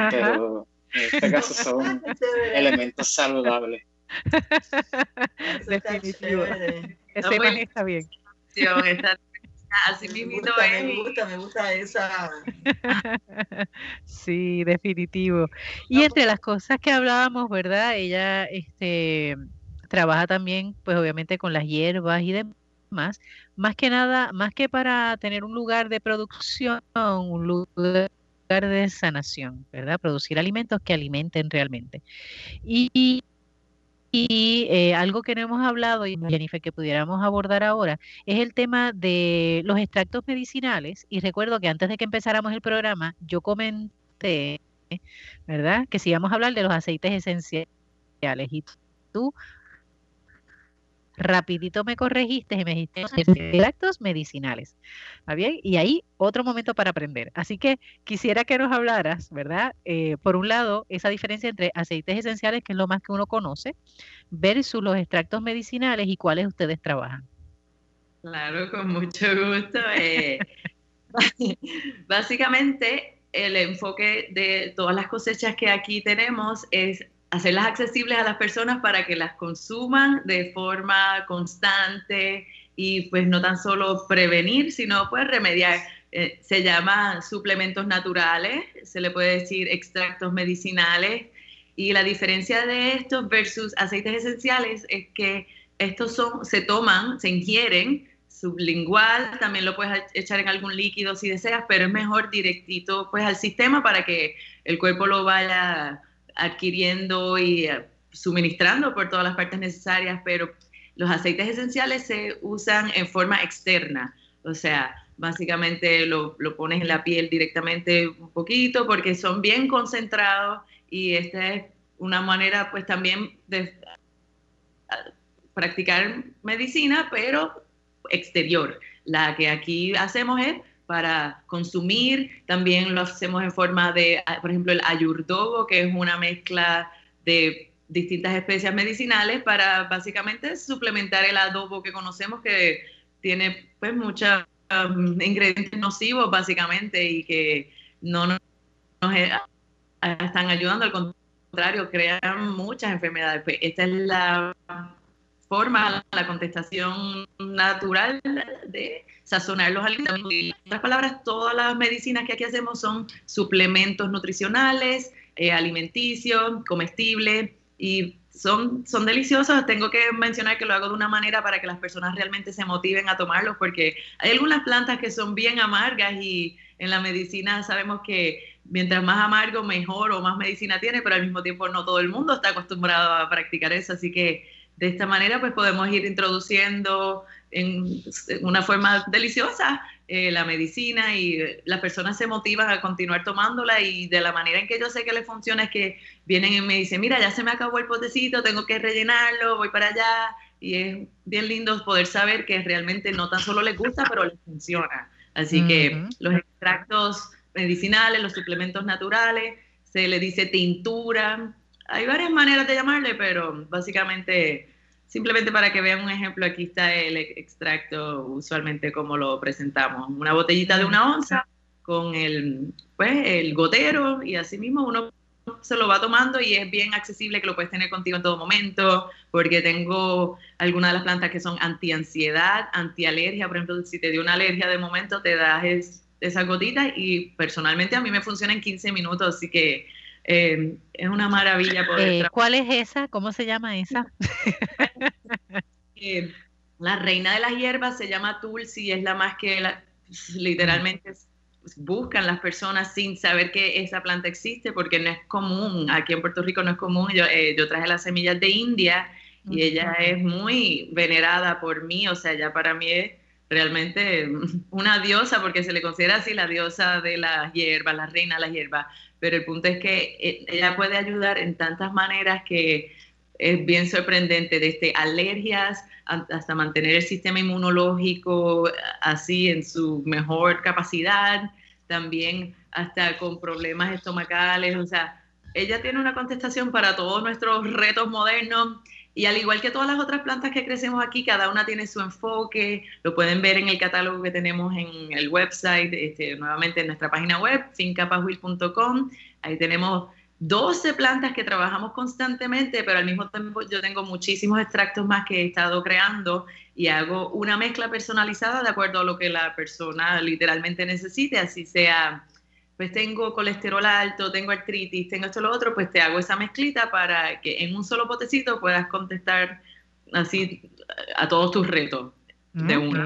pero en este caso son elementos saludables. Definitivo. Esa imagen está bien. Está Así me gusta, me gusta, me gusta esa. <laughs> sí, definitivo. Y entre las cosas que hablábamos, ¿verdad? Ella este, trabaja también, pues obviamente con las hierbas y demás. Más que nada, más que para tener un lugar de producción, un lugar de sanación, ¿verdad? Producir alimentos que alimenten realmente. Y, eh, algo que no hemos hablado, y Jennifer, que pudiéramos abordar ahora, es el tema de los extractos medicinales. Y recuerdo que antes de que empezáramos el programa, yo comenté, ¿verdad? Que si íbamos a hablar de los aceites esenciales. Y tú rapidito me corregiste y me dijiste extractos medicinales. ¿Está bien? Y ahí otro momento para aprender. Así que quisiera que nos hablaras, ¿verdad? Eh, por un lado, esa diferencia entre aceites esenciales, que es lo más que uno conoce, versus los extractos medicinales y cuáles ustedes trabajan. Claro, con mucho gusto. Eh, <laughs> básicamente, el enfoque de todas las cosechas que aquí tenemos es hacerlas accesibles a las personas para que las consuman de forma constante y pues no tan solo prevenir, sino pues remediar. Eh, se llaman suplementos naturales, se le puede decir extractos medicinales y la diferencia de estos versus aceites esenciales es que estos son, se toman, se ingieren sublingual, también lo puedes echar en algún líquido si deseas, pero es mejor directito pues al sistema para que el cuerpo lo vaya adquiriendo y eh, suministrando por todas las partes necesarias, pero los aceites esenciales se usan en forma externa, o sea, básicamente lo, lo, pones en la piel directamente un poquito porque son bien concentrados y esta es una manera pues también de practicar medicina, pero exterior. La que aquí hacemos es para consumir, también lo hacemos en forma de, por ejemplo, el ayurdogo, que es una mezcla de distintas especias medicinales para básicamente suplementar el adobo que conocemos que tiene pues muchos um, ingredientes nocivos básicamente y que no nos, eh, están ayudando, al contrario, crean muchas enfermedades. Pues esta es la forma, la contestación natural de sazonar los alimentos. En otras palabras, todas las medicinas que aquí hacemos son suplementos nutricionales, eh, alimenticios, comestibles y son, son deliciosos. Tengo que mencionar que lo hago de una manera para que las personas realmente se motiven a tomarlos porque hay algunas plantas que son bien amargas y en la medicina sabemos que mientras más amargo, mejor o más medicina tiene, pero al mismo tiempo no todo el mundo está acostumbrado a practicar eso, así que de esta manera pues podemos ir introduciendo en una forma deliciosa eh, la medicina y las personas se motivan a continuar tomándola y de la manera en que yo sé que le funciona es que vienen y me dicen, mira, ya se me acabó el potecito, tengo que rellenarlo, voy para allá y es bien lindo poder saber que realmente no tan solo les gusta, pero les funciona. Así que los extractos medicinales, los suplementos naturales, se le dice tintura, hay varias maneras de llamarle, pero básicamente, simplemente para que vean un ejemplo, aquí está el extracto, usualmente como lo presentamos, una botellita de una onza con el, pues, el gotero y así mismo uno se lo va tomando y es bien accesible que lo puedes tener contigo en todo momento, porque tengo algunas de las plantas que son anti-ansiedad, anti-alergia, por ejemplo, si te dio una alergia de momento, te das esa gotita y personalmente a mí me funciona en 15 minutos, así que eh, es una maravilla poder. Eh, ¿Cuál es esa? ¿Cómo se llama esa? Eh, la reina de las hierbas se llama Tulsi, es la más que literalmente buscan las personas sin saber que esa planta existe, porque no es común, aquí en Puerto Rico no es común. Yo, yo traje las semillas de India y ella es muy venerada por mí, o sea, ya para mí es realmente <laughs> una diosa, porque se le considera así la diosa de las hierbas, la reina de las hierbas pero el punto es que eh, ella puede ayudar en tantas maneras que es bien sorprendente, desde alergias hasta mantener el sistema inmunológico así en su mejor capacidad, también hasta con problemas estomacales, o sea, ella tiene una contestación para todos nuestros retos modernos y al igual que todas las otras plantas que crecemos aquí, cada una tiene su enfoque, lo pueden ver en el catálogo que tenemos en el website, este, nuevamente en nuestra página web, fincapahuil.com. Ahí tenemos 12 plantas que trabajamos constantemente, pero al mismo tiempo yo tengo muchísimos extractos más que he estado creando y hago una mezcla personalizada de acuerdo a lo que la persona literalmente necesite, así sea pues tengo colesterol alto, tengo artritis, tengo esto lo otro, pues te hago esa mezclita para que en un solo potecito puedas contestar así a todos tus retos de una.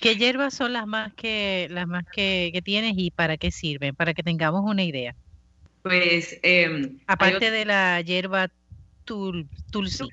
¿Qué hierbas son las más que las más que, tienes y para qué sirven? Para que tengamos una idea. Pues em, aparte de la hierba tul, tulsi.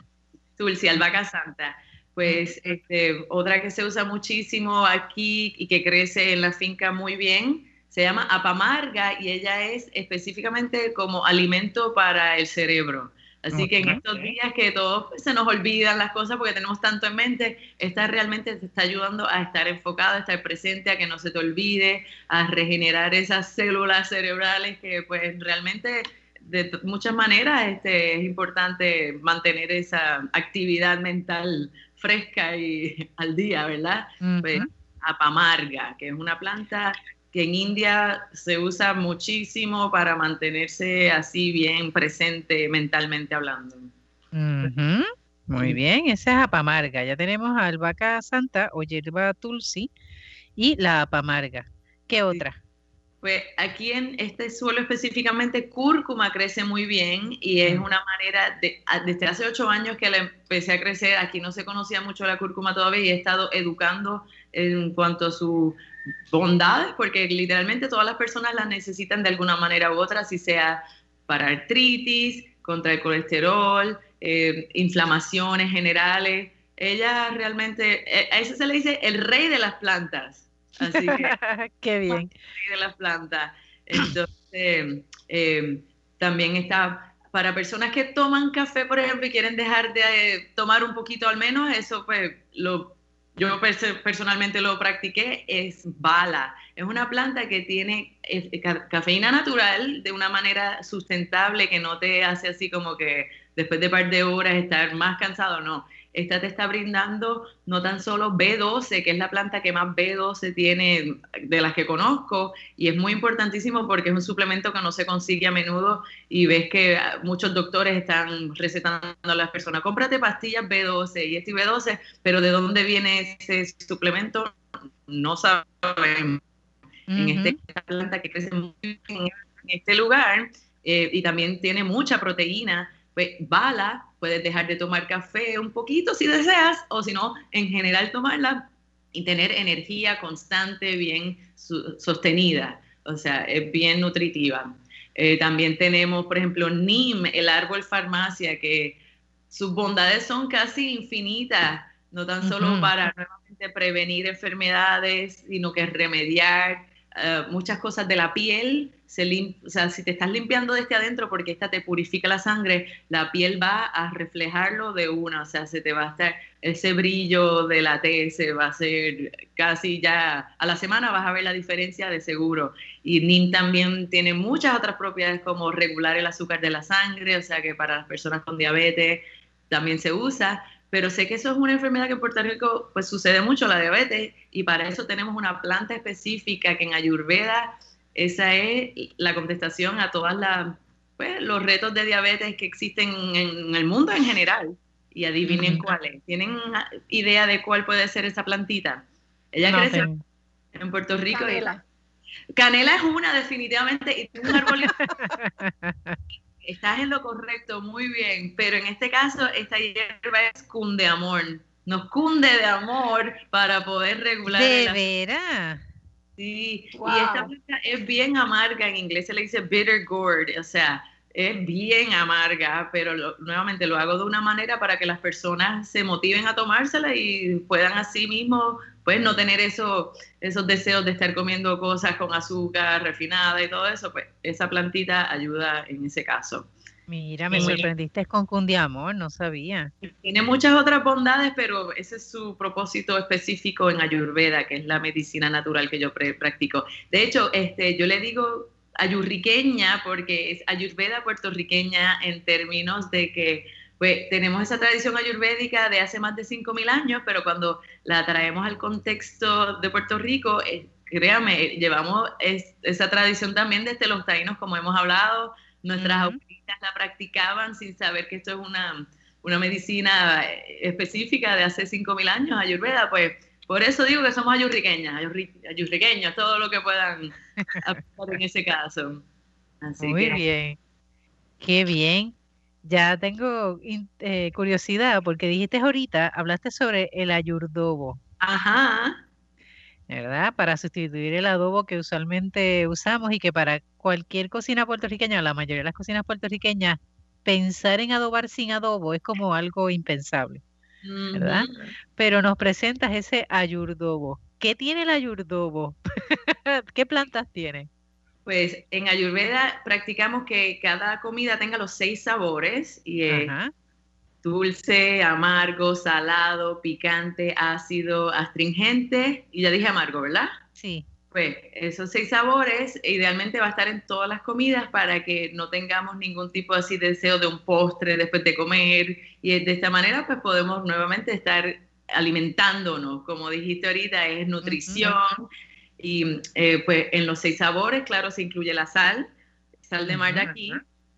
Tulsi, albahaca santa. Pues este, otra que se usa muchísimo aquí y que crece en la finca muy bien se llama apamarga y ella es específicamente como alimento para el cerebro. Así que en estos días que todos pues, se nos olvidan las cosas porque tenemos tanto en mente, esta realmente te está ayudando a estar enfocado, a estar presente, a que no se te olvide, a regenerar esas células cerebrales que pues realmente de muchas maneras este, es importante mantener esa actividad mental fresca y <laughs> al día, ¿verdad? Pues, apamarga, que es una planta que en India se usa muchísimo para mantenerse así bien presente mentalmente hablando. Muy bien, esa es apamarga. Ya tenemos albahaca santa o hierba tulsi y la apamarga. ¿Qué otra? Pues aquí en este suelo específicamente, cúrcuma crece muy bien y es una manera, de, desde hace ocho años que la empecé a crecer, aquí no se conocía mucho la cúrcuma todavía y he estado educando en cuanto a su bondades, porque literalmente todas las personas las necesitan de alguna manera u otra, si sea para artritis, contra el colesterol, eh, inflamaciones generales. Ella realmente, eh, a eso se le dice el rey de las plantas. Así que, <laughs> qué bien. De las plantas. Entonces, eh, también está para personas que toman café, por ejemplo, y quieren dejar de tomar un poquito al menos, eso pues lo yo personalmente lo practiqué, es bala. Es una planta que tiene cafeína natural de una manera sustentable que no te hace así como que después de un par de horas estar más cansado, no esta te está brindando no tan solo B12, que es la planta que más B12 tiene de las que conozco, y es muy importantísimo porque es un suplemento que no se consigue a menudo y ves que muchos doctores están recetando a las personas, cómprate pastillas B12 y este B12, pero de dónde viene ese suplemento no sabemos. En este, esta planta que crece muy bien en este lugar eh, y también tiene mucha proteína, pues bala puedes dejar de tomar café un poquito si deseas, o si no, en general tomarla y tener energía constante, bien sostenida, o sea, es bien nutritiva. Eh, también tenemos, por ejemplo, NIM, el árbol farmacia, que sus bondades son casi infinitas, no tan solo para nuevamente prevenir enfermedades, sino que remediar eh, muchas cosas de la piel, se o sea, si te estás limpiando desde adentro porque esta te purifica la sangre, la piel va a reflejarlo de una, o sea, se te va a estar ese brillo de la T, se va a hacer casi ya, a la semana vas a ver la diferencia de seguro. Y NIM también tiene muchas otras propiedades como regular el azúcar de la sangre, o sea que para las personas con diabetes también se usa, pero sé que eso es una enfermedad que en Puerto Rico pues sucede mucho, la diabetes, y para eso tenemos una planta específica que en Ayurveda, esa es la contestación a todos pues, los retos de diabetes que existen en el mundo en general. Y adivinen cuáles. ¿Tienen idea de cuál puede ser esa plantita? Ella crece en Puerto Rico. Canela. Canela es una, definitivamente, y tiene un árbol <laughs> estás en lo correcto, muy bien, pero en este caso esta hierba es cunde amor, nos cunde de amor para poder regular. ¿De veras? Sí, y esta planta es bien amarga, en inglés se le dice bitter gourd, o sea, es bien amarga, pero nuevamente lo hago de una manera para que las personas se motiven a tomársela y puedan así mismo pues no tener eso, esos deseos de estar comiendo cosas con azúcar refinada y todo eso, pues esa plantita ayuda en ese caso. Mira, me sorprendiste con Cundiamor, no sabía. Tiene muchas otras bondades, pero ese es su propósito específico en Ayurveda, que es la medicina natural que yo practico. De hecho, este, yo le digo ayurriqueña porque es ayurveda puertorriqueña en términos de que pues tenemos esa tradición ayurvédica de hace más de 5.000 años, pero cuando la traemos al contexto de Puerto Rico, eh, créame, llevamos esa tradición también desde los taínos, como hemos hablado, nuestras abuelitas la practicaban sin saber que esto es una, una medicina específica de hace 5.000 años, ayurveda, pues por eso digo que somos ayurriqueñas, ayurriqueños, todo lo que puedan <laughs> aplicar en ese caso. Muy bien, qué bien. Ya tengo eh, curiosidad porque dijiste ahorita, hablaste sobre el ayurdobo. Ajá. ¿Verdad? Para sustituir el adobo que usualmente usamos y que para cualquier cocina puertorriqueña, la mayoría de las cocinas puertorriqueñas, pensar en adobar sin adobo es como algo impensable. ¿Verdad? Pero nos presentas ese ayurdobo. ¿Qué tiene el ayurdobo? <laughs> ¿Qué plantas tiene? Pues en Ayurveda practicamos que cada comida tenga los seis sabores y dulce, amargo, salado, picante, ácido, astringente y ya dije amargo, ¿verdad? Sí. Pues esos seis sabores idealmente va a estar en todas las comidas para que no tengamos ningún tipo así de deseo de un postre después de comer y de esta manera pues podemos nuevamente estar alimentándonos, como dijiste ahorita, es nutrición, y eh, pues en los seis sabores, claro, se incluye la sal, sal de mar de aquí,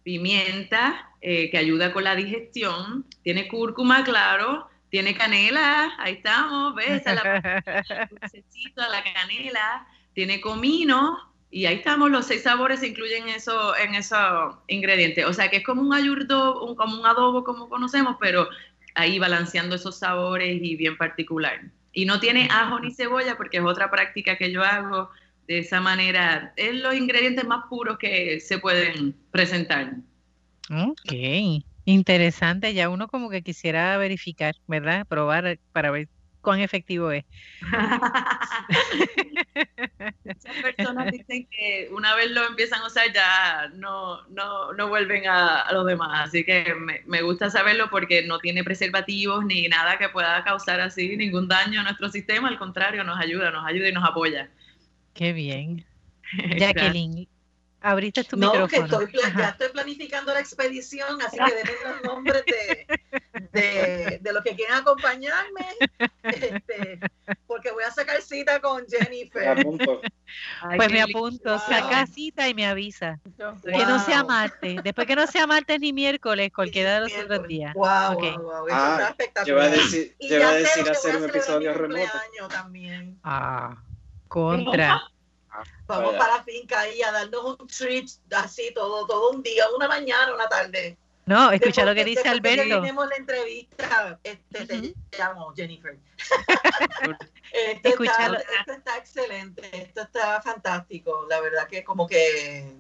pimienta, eh, que ayuda con la digestión, tiene cúrcuma, claro, tiene canela, ahí estamos, ¿ves? la, <laughs> la canela, tiene comino, y ahí estamos, los seis sabores se incluyen eso, en esos ingredientes. O sea que es como un ayurdo, un, como un adobo como conocemos, pero ahí balanceando esos sabores y bien particular. Y no tiene ajo ni cebolla porque es otra práctica que yo hago de esa manera. Es los ingredientes más puros que se pueden presentar. Ok, interesante. Ya uno como que quisiera verificar, ¿verdad? Probar para ver cuán efectivo es. <laughs> Muchas personas dicen que una vez lo empiezan a usar ya no, no, no vuelven a, a, los demás. Así que me, me, gusta saberlo porque no tiene preservativos ni nada que pueda causar así ningún daño a nuestro sistema. Al contrario, nos ayuda, nos ayuda y nos apoya. Qué bien. <laughs> Jacqueline, Abriste tu no, micrófono. Que estoy, ya estoy planificando la expedición, así que denme los <laughs> nombres de, de, de, los que quieren acompañarme, este, porque voy a sacar cita con Jennifer. Me apunto. Ay, pues me apunto, wow. saca cita y me avisa. Wow. Que no sea martes. Después que no sea martes ni miércoles, cualquiera de los miércoles. otros días. Wow, okay. wow, wow. Ah, yo voy a decir, yo voy a decir hacer un episodio remoto. También. Ah, contra. Vamos para la finca ahí a darnos un treat así todo, todo un día, una mañana, una tarde. No, escucha después, lo que dice Alberto. Que tenemos la entrevista, este, uh -huh. te llamo Jennifer. <laughs> esto, está, esto, está, excelente, esto está fantástico. La verdad que como que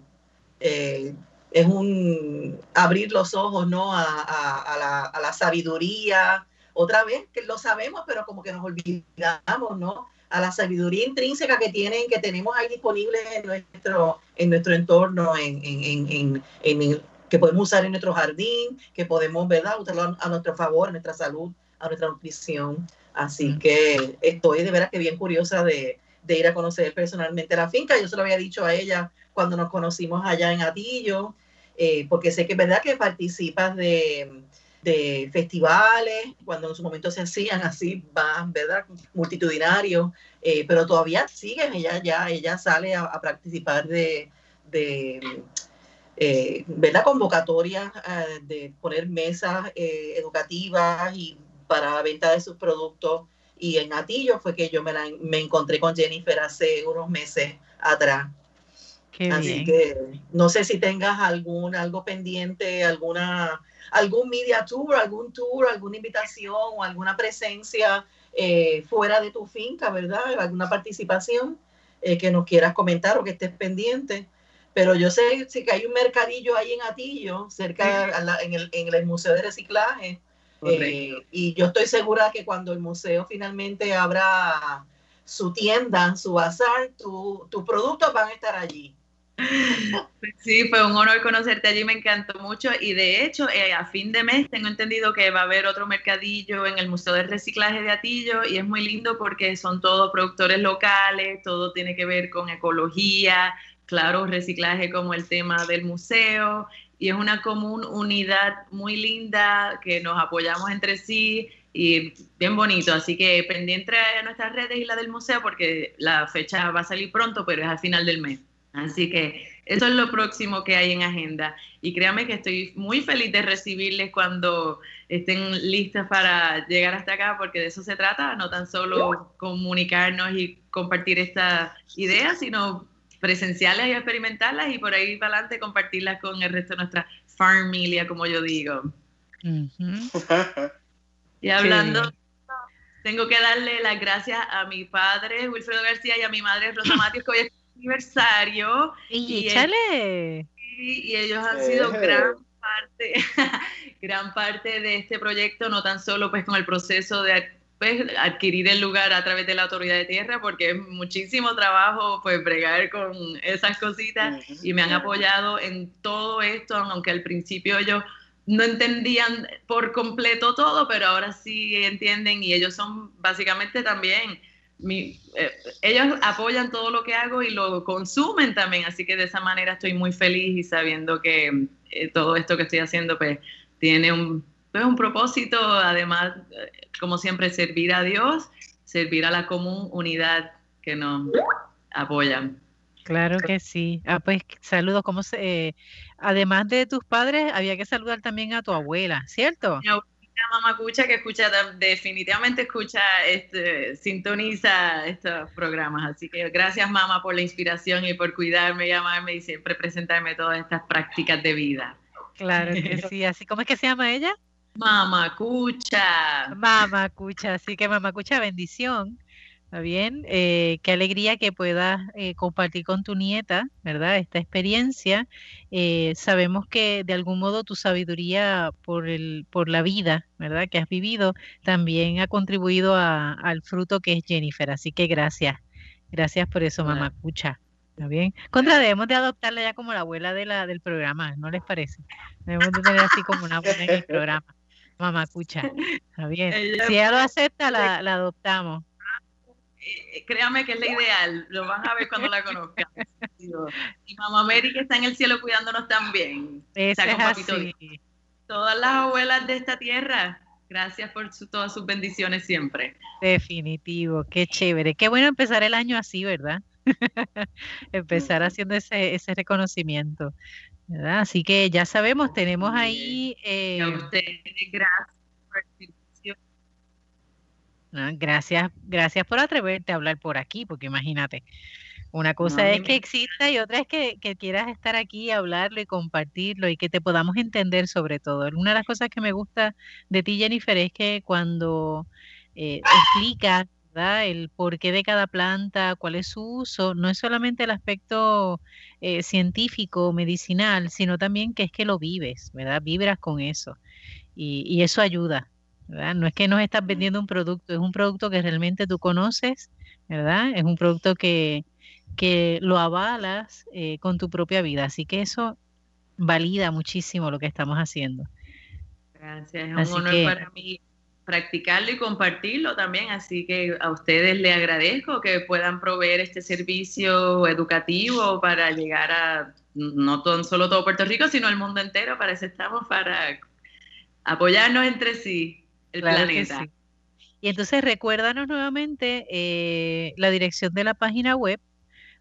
eh, es un abrir los ojos, ¿no? A, a, a, la, a la sabiduría. Otra vez, que lo sabemos, pero como que nos olvidamos, ¿no? A la sabiduría intrínseca que tienen, que tenemos ahí disponible en nuestro, en nuestro entorno, en, en, en, en que podemos usar en nuestro jardín, que podemos, ¿verdad?, usarlo a, nuestro favor, a nuestra salud, a nuestra nutrición. Así que estoy de veras que bien curiosa de, de, ir a conocer personalmente la finca. Yo se lo había dicho a ella cuando nos conocimos allá en Atillo, eh, porque sé que es verdad que participas de, de festivales, cuando en su momento se hacían así, van, ¿verdad? Multitudinarios, eh, pero todavía siguen, ella ya, ella sale a, participar de, de eh, ¿verdad? Convocatorias eh, de poner mesas eh, educativas y para la venta de sus productos. Y en Atillo fue que yo me, la, me encontré con Jennifer hace unos meses atrás. Qué Así bien. que no sé si tengas algún, algo pendiente, alguna algún media tour, algún tour, alguna invitación o alguna presencia eh, fuera de tu finca, ¿verdad? Alguna participación eh, que nos quieras comentar o que estés pendiente. Pero yo sé, sí, que hay un mercadillo ahí en Atillo, cerca sí. la, en, el, en, el, Museo de Reciclaje. Eh, y yo estoy segura que cuando el museo finalmente abra su tienda, su bazar, tus tu productos van a estar allí. Sí, fue un honor conocerte allí, me encantó mucho. Y de hecho eh, a fin de mes tengo entendido que va a haber otro mercadillo en el Museo de Reciclaje de Atillo y es muy lindo porque son todos productores locales, todo tiene que ver con ecología, claro, reciclaje como el tema del museo. Y es una común unidad muy linda que nos apoyamos entre sí y bien bonito, así que pendiente a nuestras redes y la del museo porque la fecha va a salir pronto, pero es al final del mes. Así que eso es lo próximo que hay en agenda. Y créanme que estoy muy feliz de recibirles cuando estén listas para llegar hasta acá, porque de eso se trata, no tan solo comunicarnos y compartir estas ideas, sino presenciarlas y experimentarlas y por ahí para adelante compartirlas con el resto de nuestra familia, como yo digo. Uh -huh. y hablando... Sí. Tengo que darle las gracias a mi padre, Wilfredo García, y a mi madre, Rosa Matios, que hoy aniversario. Y, y échale. Y, y, ellos han sido eh. gran parte, <laughs> gran parte de este proyecto, no tan solo pues con el proceso de pues, adquirir el lugar a través de la autoridad de tierra, porque es muchísimo trabajo pues bregar con esas cositas uh -huh. y me han apoyado en todo esto, aunque al principio ellos no entendían por completo todo, pero ahora sí entienden y ellos son básicamente también mi, eh, ellos apoyan todo lo que hago y lo consumen también, así que de esa manera estoy muy feliz y sabiendo que eh, todo esto que estoy haciendo pues tiene un, pues, un propósito, además, eh, como siempre, servir a Dios, servir a la común unidad que nos apoyan. Claro que sí. Ah, pues saludos. ¿Cómo se, eh, además de tus padres, había que saludar también a tu abuela, ¿cierto? Mi abuela mamá escucha que escucha definitivamente escucha este sintoniza estos programas. Así que gracias mamá por la inspiración y por cuidarme llamarme y siempre presentarme todas estas prácticas de vida. Claro que <laughs> sí. Así cómo es que se llama ella mamá escucha así que mamá escucha bendición ¿Está bien? Eh, qué alegría que puedas eh, compartir con tu nieta, ¿verdad? Esta experiencia. Eh, sabemos que de algún modo tu sabiduría por, el, por la vida, ¿verdad? Que has vivido, también ha contribuido al fruto que es Jennifer. Así que gracias. Gracias por eso, mamá Cucha. ¿Está bien? Contra, debemos de adoptarla ya como la abuela de la, del programa, ¿no les parece? Debemos de tener así como una abuela en el <laughs> programa. Mamá Cucha. ¿Está bien? si ella lo acepta, la, la adoptamos. Eh, créame que es la ideal, lo van a ver cuando la conozcan. <laughs> Y mamá Mary que está en el cielo cuidándonos también. Todas las abuelas de esta tierra, gracias por todas sus bendiciones siempre. Definitivo, qué chévere. Qué bueno empezar el año así, ¿verdad? <laughs> empezar haciendo ese, ese reconocimiento. ¿verdad? Así que ya sabemos, tenemos ahí... Eh, a ustedes, gracias por gracias, gracias por atreverte a hablar por aquí, porque imagínate, una cosa es que exista y otra es que, quieras estar aquí y hablarlo y compartirlo y que te podamos entender sobre todo. Una de las cosas que me gusta de ti, Jennifer, es que cuando eh, explicas el porqué de cada planta, cuál es su uso, no es solamente el aspecto eh, científico, medicinal, sino también que es que lo vives, ¿verdad? Vibras con eso. y eso ayuda, no es que nos estás vendiendo un producto, es un producto que realmente tú conoces, ¿verdad? Es un producto que, que lo avalas eh, con tu propia vida. Así que eso valida muchísimo lo que estamos haciendo. Gracias, es un honor para mí practicarlo y compartirlo también. Así que a ustedes les agradezco que puedan proveer este servicio educativo para llegar a no solo todo Puerto Rico, sino el mundo entero. Para eso estamos, para apoyarnos entre sí el planeta. Y entonces recuérdanos nuevamente eh, la dirección de la página web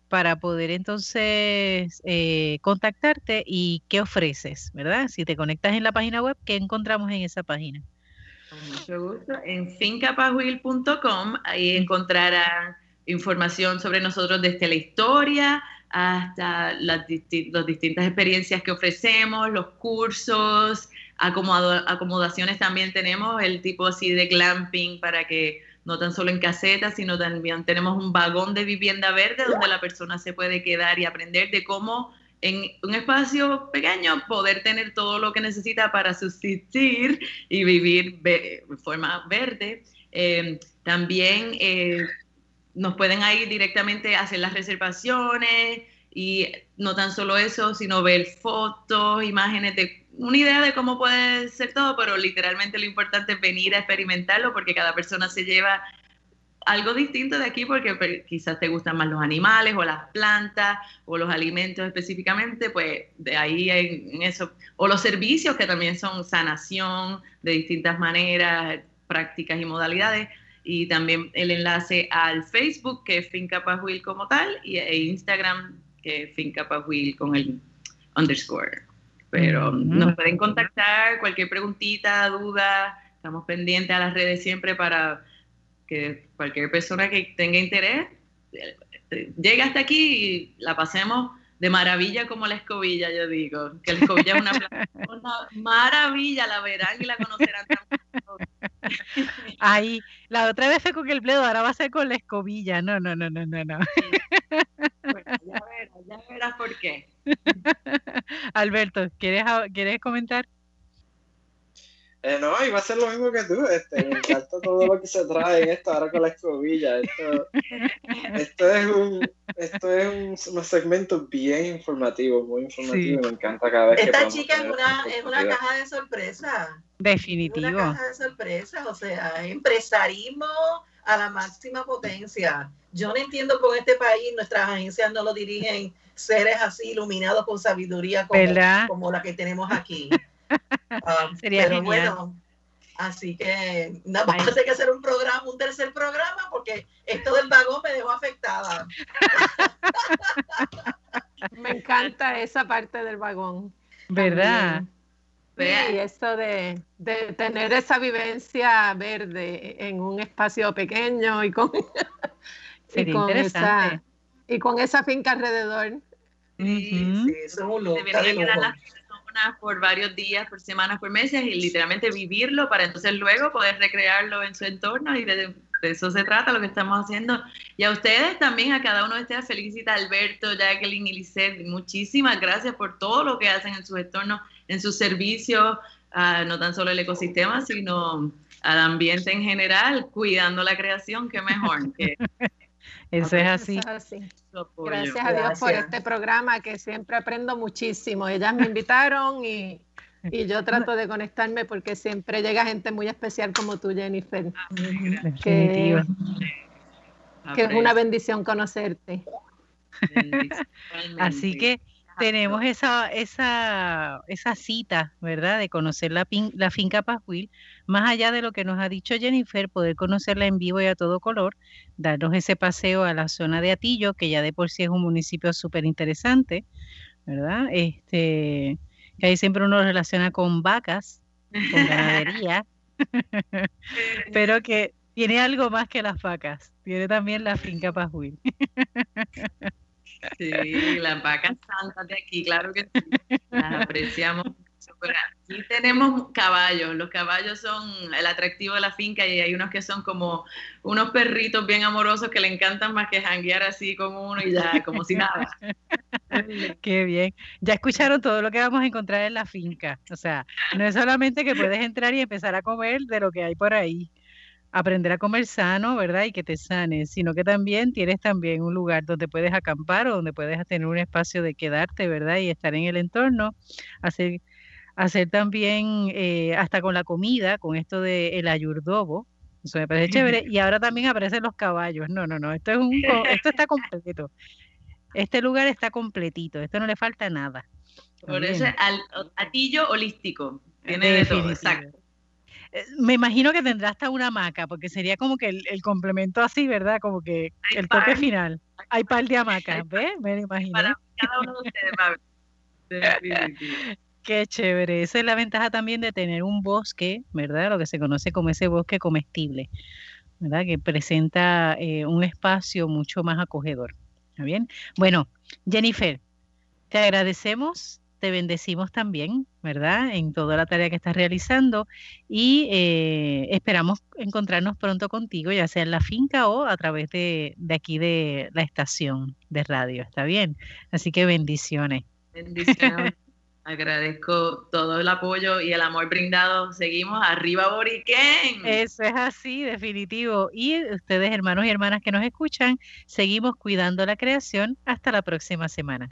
para poder entonces eh, contactarte y qué ofreces, ¿verdad? Si te conectas en la página web, ¿qué encontramos en esa página? Con mucho gusto. En fincapahuil.com, ahí encontrarán información sobre nosotros desde la historia hasta las, las distintas experiencias que ofrecemos, los cursos, acomodaciones también tenemos, el tipo así de glamping para que no tan solo en casetas, sino también tenemos un vagón de vivienda verde donde la persona se puede quedar y aprender de cómo en un espacio pequeño poder tener todo lo que necesita para subsistir y vivir de forma verde. Em, también eh, nos pueden ir directamente a hacer las reservaciones y no tan solo eso, sino ver fotos, imágenes de una idea de cómo puede ser todo, pero literalmente lo importante es venir a experimentarlo porque cada persona se lleva algo distinto de aquí porque pues, quizás te gustan más los animales o las plantas o los alimentos específicamente, pues de ahí en, eso, o los servicios que también son sanación de distintas maneras, prácticas y modalidades, y también el enlace al Facebook que es Finca Pajuil como tal y e Instagram que es Finca Pajuil con el underscore. Pero nos pueden contactar, cualquier preguntita, duda, estamos pendientes a las redes siempre para que cualquier persona que tenga interés eh, llegue hasta aquí y la pasemos de maravilla como la escobilla, yo digo. Que la escobilla es una, una <laughs> maravilla, la verán y la conocerán también. <laughs> Ahí, la otra vez fue con el bledo, ahora va a ser con la escobilla. No, no, no, no, no, no. Bueno, <laughs> ya verás, ya verás por qué. Alberto, ¿quieres, ¿quieres comentar? Eh, no, iba a ser lo mismo que tú. Este, me encanta todo lo que se trae en esto ahora con la escobilla. Esto, esto es un, esto es un, segmento bien informativo, muy informativo. Me encanta cada vez Esta chica es una, es una caja de sorpresa. Definitivo. Una caja de sorpresa, o sea, empresarismo a la máxima potencia. Yo no entiendo con este país nuestras agencias no lo dirigen seres así iluminados con sabiduría como, como la que tenemos aquí. Ah, <laughs> Sería pero bueno, así que nada más hay que hacer un programa, un tercer programa, porque esto del vagón me dejó afectada. <laughs> me encanta esa parte del vagón. ¿Verdad? Sí, esto de, de, tener esa vivencia verde en un espacio pequeño y con, <laughs> y con esa y con esa finca alrededor. Sí, sí, eso es un por varios días, por semanas, por meses y literalmente vivirlo para entonces luego poder recrearlo en su entorno y de eso se trata lo que estamos haciendo. Y a ustedes también, a cada uno de ustedes, felicita Alberto, Jacqueline y Lisette. Muchísimas gracias por todo lo que hacen en sus entornos, en sus servicios, no tan solo el ecosistema, sino al ambiente en general, cuidando la creación, qué mejor. Que, <laughs> Eso es así. Gracias a Dios por este programa que siempre aprendo muchísimo. Ellas me invitaron y, y yo <laughs> trato de conectarme porque siempre llega gente muy especial como tú, Jennifer. Que, que es una bendición conocerte. Así que tenemos esa, esa, esa cita, ¿verdad? De conocer la, la finca Pascuil, más allá de lo que nos ha dicho Jennifer, poder conocerla en vivo y a todo color, darnos ese paseo a la zona de Atillo, que ya de por sí es un municipio súper interesante, ¿verdad? Este, que ahí siempre uno relaciona con vacas, con ganadería, <laughs> pero que tiene algo más que las vacas, tiene también la finca Pascuil. Sí, las vacas santas de aquí, claro que sí. Las apreciamos. Aquí tenemos caballos. Los caballos son el atractivo de la finca y hay unos que son como unos perritos bien amorosos que le encantan más que janguear así con uno y ya, como si nada. <laughs> Qué bien. Ya escucharon todo lo que vamos a encontrar en la finca. O sea, no es solamente que puedes entrar y empezar a comer de lo que hay por ahí aprender a comer sano, ¿verdad? Y que te sanes, sino que también tienes también un lugar donde puedes acampar o donde puedes tener un espacio de quedarte, ¿verdad? Y estar en el entorno, hacer, hacer también eh, hasta con la comida, con esto del el ayurdobo, eso me parece chévere. <laughs> Y ahora también aparecen los caballos. No, no, no, esto, es un, esto está completo. Este lugar está completito, esto no le falta nada. Por eso al, atillo holístico, tiene de todo, exacto. Eh, me imagino que tendrá hasta una hamaca, porque sería como que el, complemento así, ¿verdad? Como que el toque final. Hay par de hamacas, ¿ves? Me imagino. Para cada uno de ustedes, <laughs> Qué chévere. Esa es la ventaja también de tener un bosque, ¿verdad? Lo que se conoce como ese bosque comestible, ¿verdad? Que presenta eh, un espacio mucho más acogedor. ¿Está bien? Bueno, Jennifer, te agradecemos te bendecimos también, ¿verdad? En toda la tarea que estás realizando y eh, esperamos encontrarnos pronto contigo, ya sea en la finca o a través de, aquí de la estación de radio, ¿está bien? Así que bendiciones. Bendiciones. <laughs> Agradezco todo el apoyo y el amor brindado. Seguimos arriba, Boriquén. Eso es así, definitivo. Y ustedes, hermanos y hermanas que nos escuchan, seguimos cuidando la creación. Hasta la próxima semana.